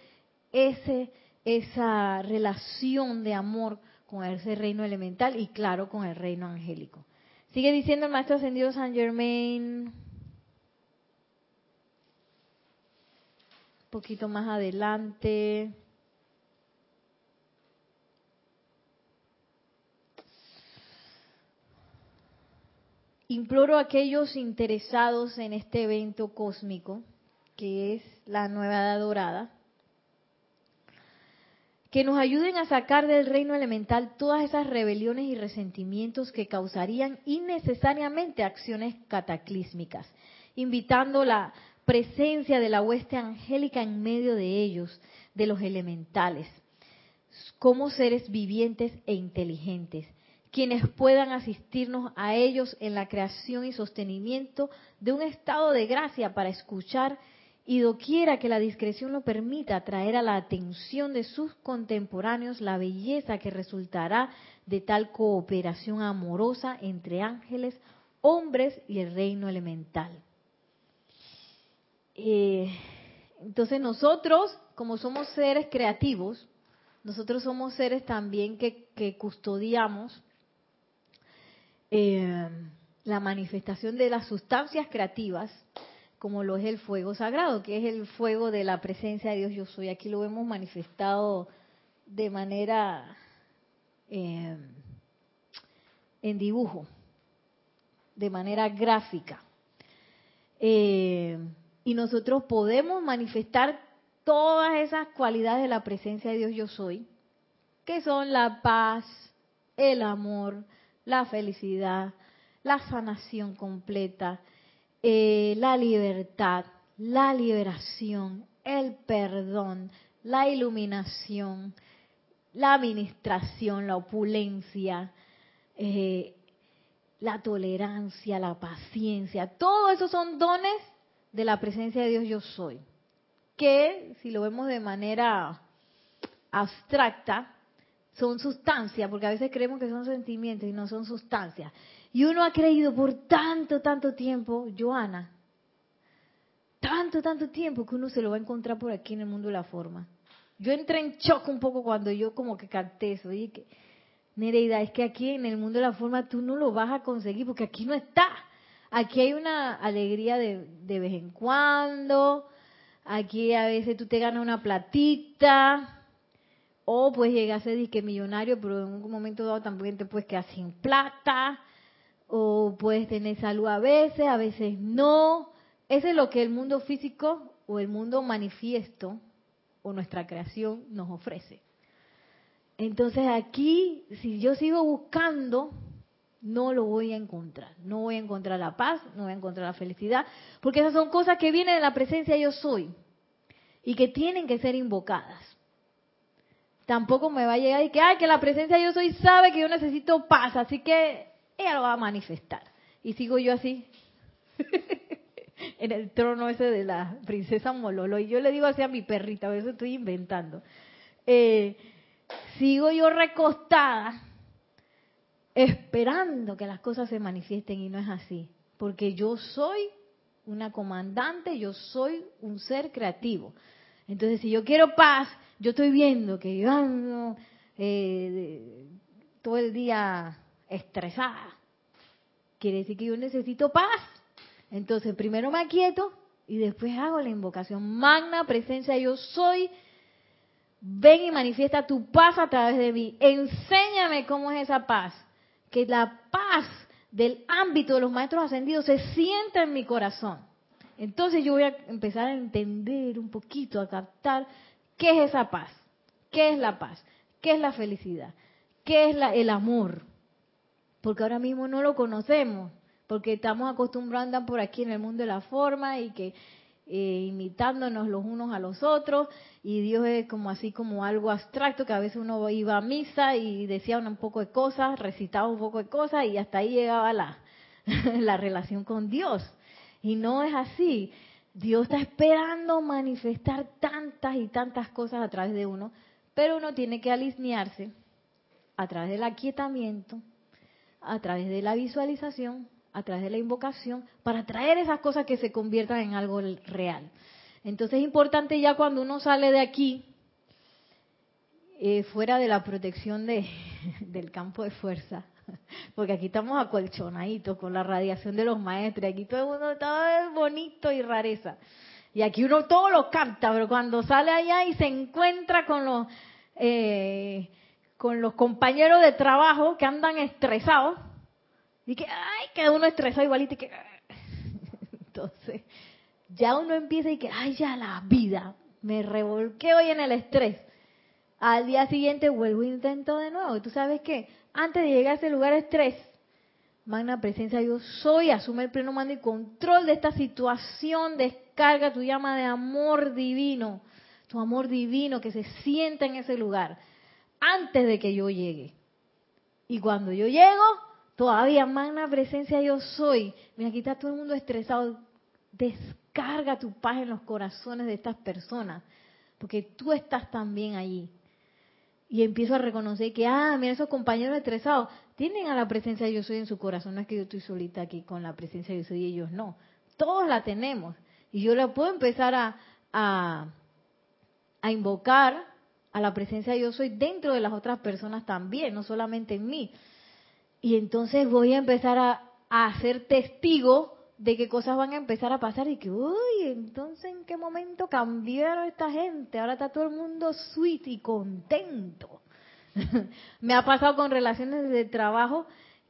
ese, esa relación de amor con ese reino elemental y claro con el reino angélico. Sigue diciendo el maestro ascendido San Germain. Un poquito más adelante. Imploro a aquellos interesados en este evento cósmico, que es la nueva edad dorada, que nos ayuden a sacar del reino elemental todas esas rebeliones y resentimientos que causarían innecesariamente acciones cataclísmicas, invitando la presencia de la hueste angélica en medio de ellos, de los elementales, como seres vivientes e inteligentes, quienes puedan asistirnos a ellos en la creación y sostenimiento de un estado de gracia para escuchar y doquiera que la discreción lo permita traer a la atención de sus contemporáneos la belleza que resultará de tal cooperación amorosa entre ángeles, hombres y el reino elemental. Eh, entonces nosotros, como somos seres creativos, nosotros somos seres también que, que custodiamos eh, la manifestación de las sustancias creativas, como lo es el fuego sagrado, que es el fuego de la presencia de Dios yo soy. Aquí lo hemos manifestado de manera eh, en dibujo, de manera gráfica. Eh, y nosotros podemos manifestar todas esas cualidades de la presencia de Dios yo soy, que son la paz, el amor, la felicidad, la sanación completa, eh, la libertad, la liberación, el perdón, la iluminación, la administración, la opulencia, eh, la tolerancia, la paciencia. Todo eso son dones de la presencia de Dios yo soy. Que si lo vemos de manera abstracta, son sustancias, porque a veces creemos que son sentimientos y no son sustancias. Y uno ha creído por tanto, tanto tiempo, Joana, tanto, tanto tiempo que uno se lo va a encontrar por aquí en el mundo de la forma. Yo entré en shock un poco cuando yo como que canté eso. Dije que, Nereida, es que aquí en el mundo de la forma tú no lo vas a conseguir porque aquí no está. Aquí hay una alegría de, de vez en cuando. Aquí a veces tú te ganas una platita o pues llegas a ser disque millonario, pero en un momento dado también te puedes quedar sin plata. O puedes tener salud a veces, a veces no. Ese es lo que el mundo físico o el mundo manifiesto o nuestra creación nos ofrece. Entonces aquí, si yo sigo buscando, no lo voy a encontrar. No voy a encontrar la paz, no voy a encontrar la felicidad, porque esas son cosas que vienen de la presencia yo soy y que tienen que ser invocadas tampoco me va a llegar y que, ay, que la presencia yo soy sabe que yo necesito paz, así que ella lo va a manifestar. Y sigo yo así, [laughs] en el trono ese de la princesa Mololo. Y yo le digo así a mi perrita, veces estoy inventando. Eh, sigo yo recostada, esperando que las cosas se manifiesten y no es así. Porque yo soy una comandante, yo soy un ser creativo. Entonces, si yo quiero paz, yo estoy viendo que yo ando eh, todo el día estresada. Quiere decir que yo necesito paz. Entonces, primero me aquieto y después hago la invocación. Magna presencia, yo soy. Ven y manifiesta tu paz a través de mí. Enséñame cómo es esa paz. Que la paz del ámbito de los maestros ascendidos se sienta en mi corazón. Entonces yo voy a empezar a entender un poquito, a captar qué es esa paz, qué es la paz, qué es la felicidad, qué es el amor. Porque ahora mismo no lo conocemos, porque estamos acostumbrados a andar por aquí en el mundo de la forma y que eh, imitándonos los unos a los otros y Dios es como así como algo abstracto que a veces uno iba a misa y decía un poco de cosas, recitaba un poco de cosas y hasta ahí llegaba la, [laughs] la relación con Dios. Y no es así. Dios está esperando manifestar tantas y tantas cosas a través de uno, pero uno tiene que alinearse a través del aquietamiento, a través de la visualización, a través de la invocación, para traer esas cosas que se conviertan en algo real. Entonces es importante ya cuando uno sale de aquí, eh, fuera de la protección de, [laughs] del campo de fuerza, [laughs] porque aquí estamos acolchonaditos con la radiación de los maestros, aquí todo el mundo está bonito y rareza. Y aquí uno todo lo capta, pero cuando sale allá y se encuentra con los, eh, con los compañeros de trabajo que andan estresados, y que, ay, queda uno estresado igualito y que... [laughs] Entonces, ya uno empieza y que, ay, ya la vida, me revolqué hoy en el estrés. Al día siguiente vuelvo e intento de nuevo. ¿Y tú sabes qué? antes de llegar a ese lugar de estrés, magna presencia yo soy, asume el pleno mando y control de esta situación, descarga tu llama de amor divino, tu amor divino que se sienta en ese lugar, antes de que yo llegue. Y cuando yo llego, todavía magna presencia yo soy. Mira, aquí está todo el mundo estresado. Descarga tu paz en los corazones de estas personas, porque tú estás también allí y empiezo a reconocer que, ah, mira, esos compañeros estresados tienen a la presencia de yo soy en su corazón. No es que yo estoy solita aquí con la presencia de yo soy y ellos no. Todos la tenemos. Y yo la puedo empezar a, a, a invocar a la presencia de yo soy dentro de las otras personas también, no solamente en mí. Y entonces voy a empezar a, a ser testigo de qué cosas van a empezar a pasar y que, uy, entonces en qué momento cambiaron esta gente, ahora está todo el mundo sweet y contento. [laughs] Me ha pasado con relaciones de trabajo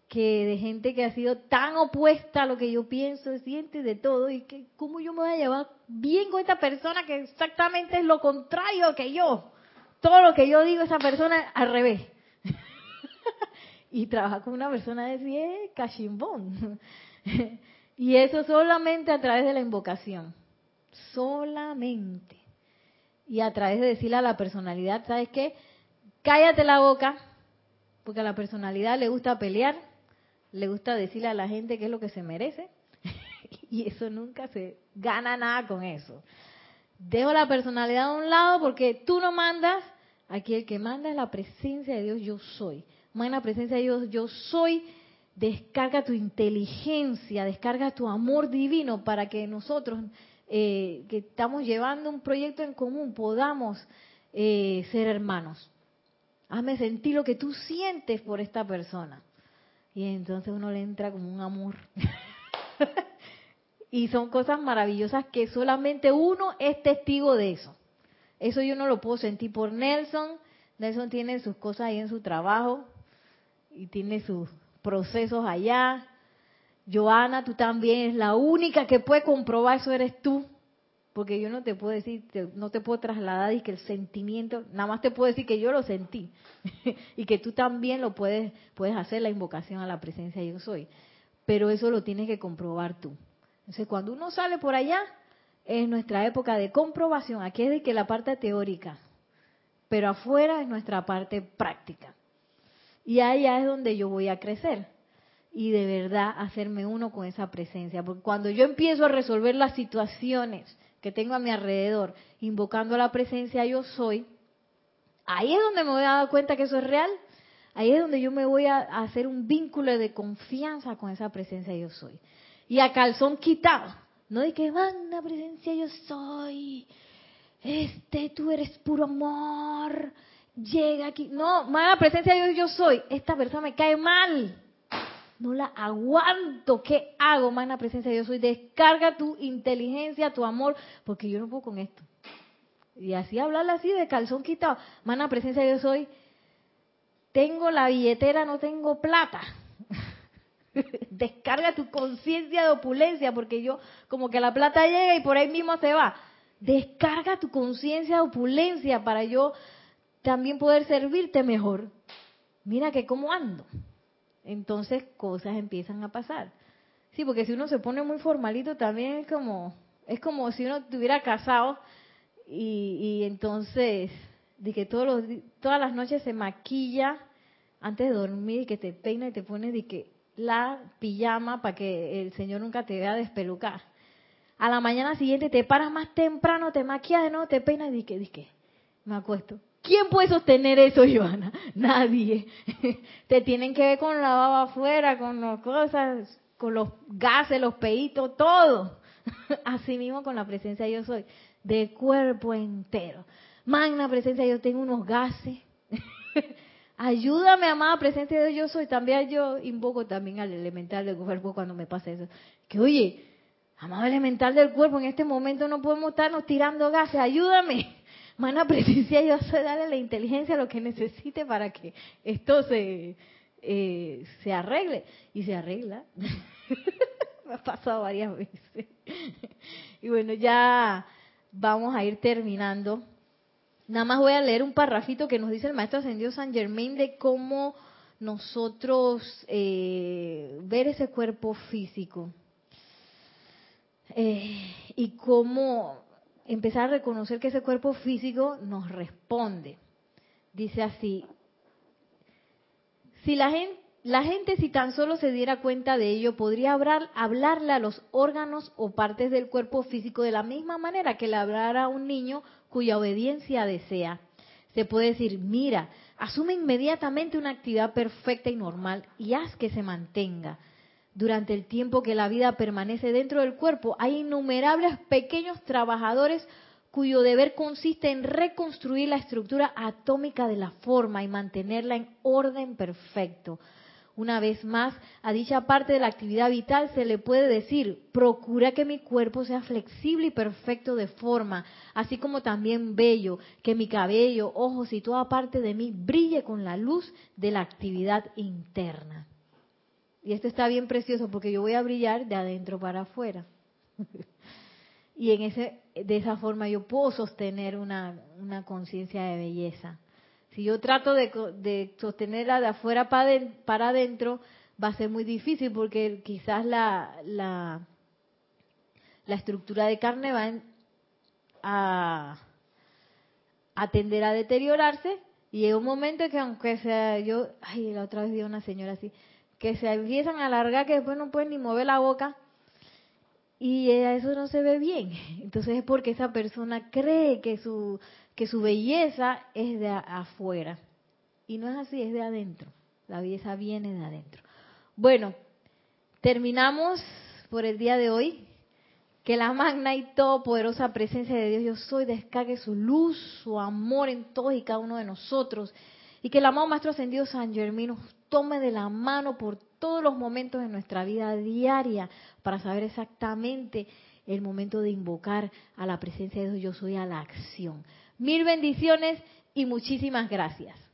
que de gente que ha sido tan opuesta a lo que yo pienso, siente de todo y que cómo yo me voy a llevar bien con esta persona que exactamente es lo contrario que yo. Todo lo que yo digo esa persona al revés. [laughs] y trabajar con una persona de es cachimbón. [laughs] Y eso solamente a través de la invocación. Solamente. Y a través de decirle a la personalidad, ¿sabes qué? Cállate la boca, porque a la personalidad le gusta pelear, le gusta decirle a la gente qué es lo que se merece. [laughs] y eso nunca se gana nada con eso. Dejo la personalidad a un lado porque tú no mandas, aquí el que manda es la presencia de Dios, yo soy. La presencia de Dios, yo soy descarga tu inteligencia, descarga tu amor divino para que nosotros, eh, que estamos llevando un proyecto en común, podamos eh, ser hermanos. Hazme sentir lo que tú sientes por esta persona. Y entonces uno le entra como un amor. [laughs] y son cosas maravillosas que solamente uno es testigo de eso. Eso yo no lo puedo sentir por Nelson. Nelson tiene sus cosas ahí en su trabajo y tiene sus procesos allá. Joana, tú también es la única que puede comprobar eso eres tú. Porque yo no te puedo decir, no te puedo trasladar y que el sentimiento, nada más te puedo decir que yo lo sentí. [laughs] y que tú también lo puedes, puedes hacer la invocación a la presencia de yo soy. Pero eso lo tienes que comprobar tú. Entonces cuando uno sale por allá, es nuestra época de comprobación. Aquí es de que la parte teórica. pero afuera es nuestra parte práctica. Y allá es donde yo voy a crecer y de verdad hacerme uno con esa presencia. Porque cuando yo empiezo a resolver las situaciones que tengo a mi alrededor, invocando la presencia yo soy, ahí es donde me voy a dar cuenta que eso es real. Ahí es donde yo me voy a, hacer un vínculo de confianza con esa presencia yo soy. Y a calzón quitado. No de que manda presencia yo soy. Este, tú eres puro amor. Llega aquí. No, manda presencia yo, yo soy. Esta persona me cae mal no la aguanto. ¿Qué hago, magna presencia de Dios? Soy descarga tu inteligencia, tu amor, porque yo no puedo con esto. Y así hablarle así de calzón quitado. Magna presencia de Dios soy. Tengo la billetera, no tengo plata. [laughs] Descarga tu conciencia de opulencia, porque yo, como que la plata llega y por ahí mismo se va. Descarga tu conciencia de opulencia para yo también poder servirte mejor. Mira que cómo ando entonces cosas empiezan a pasar. Sí, porque si uno se pone muy formalito también es como es como si uno estuviera casado y, entonces de que todos los, todas las noches se maquilla antes de dormir y que te peina y te pone de que la pijama para que el Señor nunca te vea despelucar. A la mañana siguiente te paras más temprano, te maquillas nuevo, te peinas y que, que me acuesto. ¿Quién puede sostener eso, Joana? [laughs] Nadie. Te tienen que ver con la baba afuera, con las cosas, con los gases, los peitos, todo. [laughs] Así mismo con la presencia yo soy, de cuerpo entero. Magna presencia, yo tengo unos gases. [laughs] Ayúdame, amada presencia de yo soy. También yo invoco también al elemental del cuerpo cuando me pasa eso. Que oye, amado elemental del cuerpo, en este momento no podemos estarnos tirando gases. Ayúdame. Mana [laughs] presencia, yo sé darle la inteligencia lo que necesite para que esto se, eh, se arregle. Y se arregla. [laughs] Me ha pasado varias veces. [laughs] y bueno, ya vamos a ir terminando. Nada más voy a leer un parrafito que nos dice el maestro ascendido San Germain de cómo nosotros eh, ver ese cuerpo físico eh, y cómo empezar a reconocer que ese cuerpo físico nos responde. Dice así, si la gente, la gente si tan solo se diera cuenta de ello, podría hablar, hablarle a los órganos o partes del cuerpo físico de la misma manera que le hablara a un niño cuya obediencia desea. Se puede decir, mira, asume inmediatamente una actividad perfecta y normal y haz que se mantenga durante el tiempo que la vida permanece dentro del cuerpo, hay innumerables pequeños trabajadores cuyo deber consiste en reconstruir la estructura atómica de la forma y mantenerla en orden perfecto. Una vez más, a dicha parte de la actividad vital se le puede decir, procura que mi cuerpo sea flexible y perfecto de forma, así como también bello, que mi cabello, ojos y toda parte de mí brille con la luz de la actividad interna. Y esto está bien precioso porque yo voy a brillar de adentro para afuera. [laughs] y en ese, de esa forma yo puedo sostener una, una conciencia de belleza. Si yo trato de, de sostenerla de afuera para, para adentro, va a ser muy difícil porque quizás la, la, la estructura de carne va a, a tender a deteriorarse y llega un momento que aunque sea yo, ay, la otra vez vi a una señora así, que se empiezan a alargar que después no pueden ni mover la boca y eso no se ve bien. [laughs] Entonces es porque esa persona cree que su que su belleza es de afuera y no es así, es de adentro. La belleza viene de adentro. Bueno, terminamos por el día de hoy. Que la magna y todopoderosa presencia de Dios yo soy descargue su luz, su amor en todos y cada uno de nosotros. Y que el amado Maestro Ascendido San Germán tome de la mano por todos los momentos de nuestra vida diaria para saber exactamente el momento de invocar a la presencia de Dios, yo soy a la acción. Mil bendiciones y muchísimas gracias.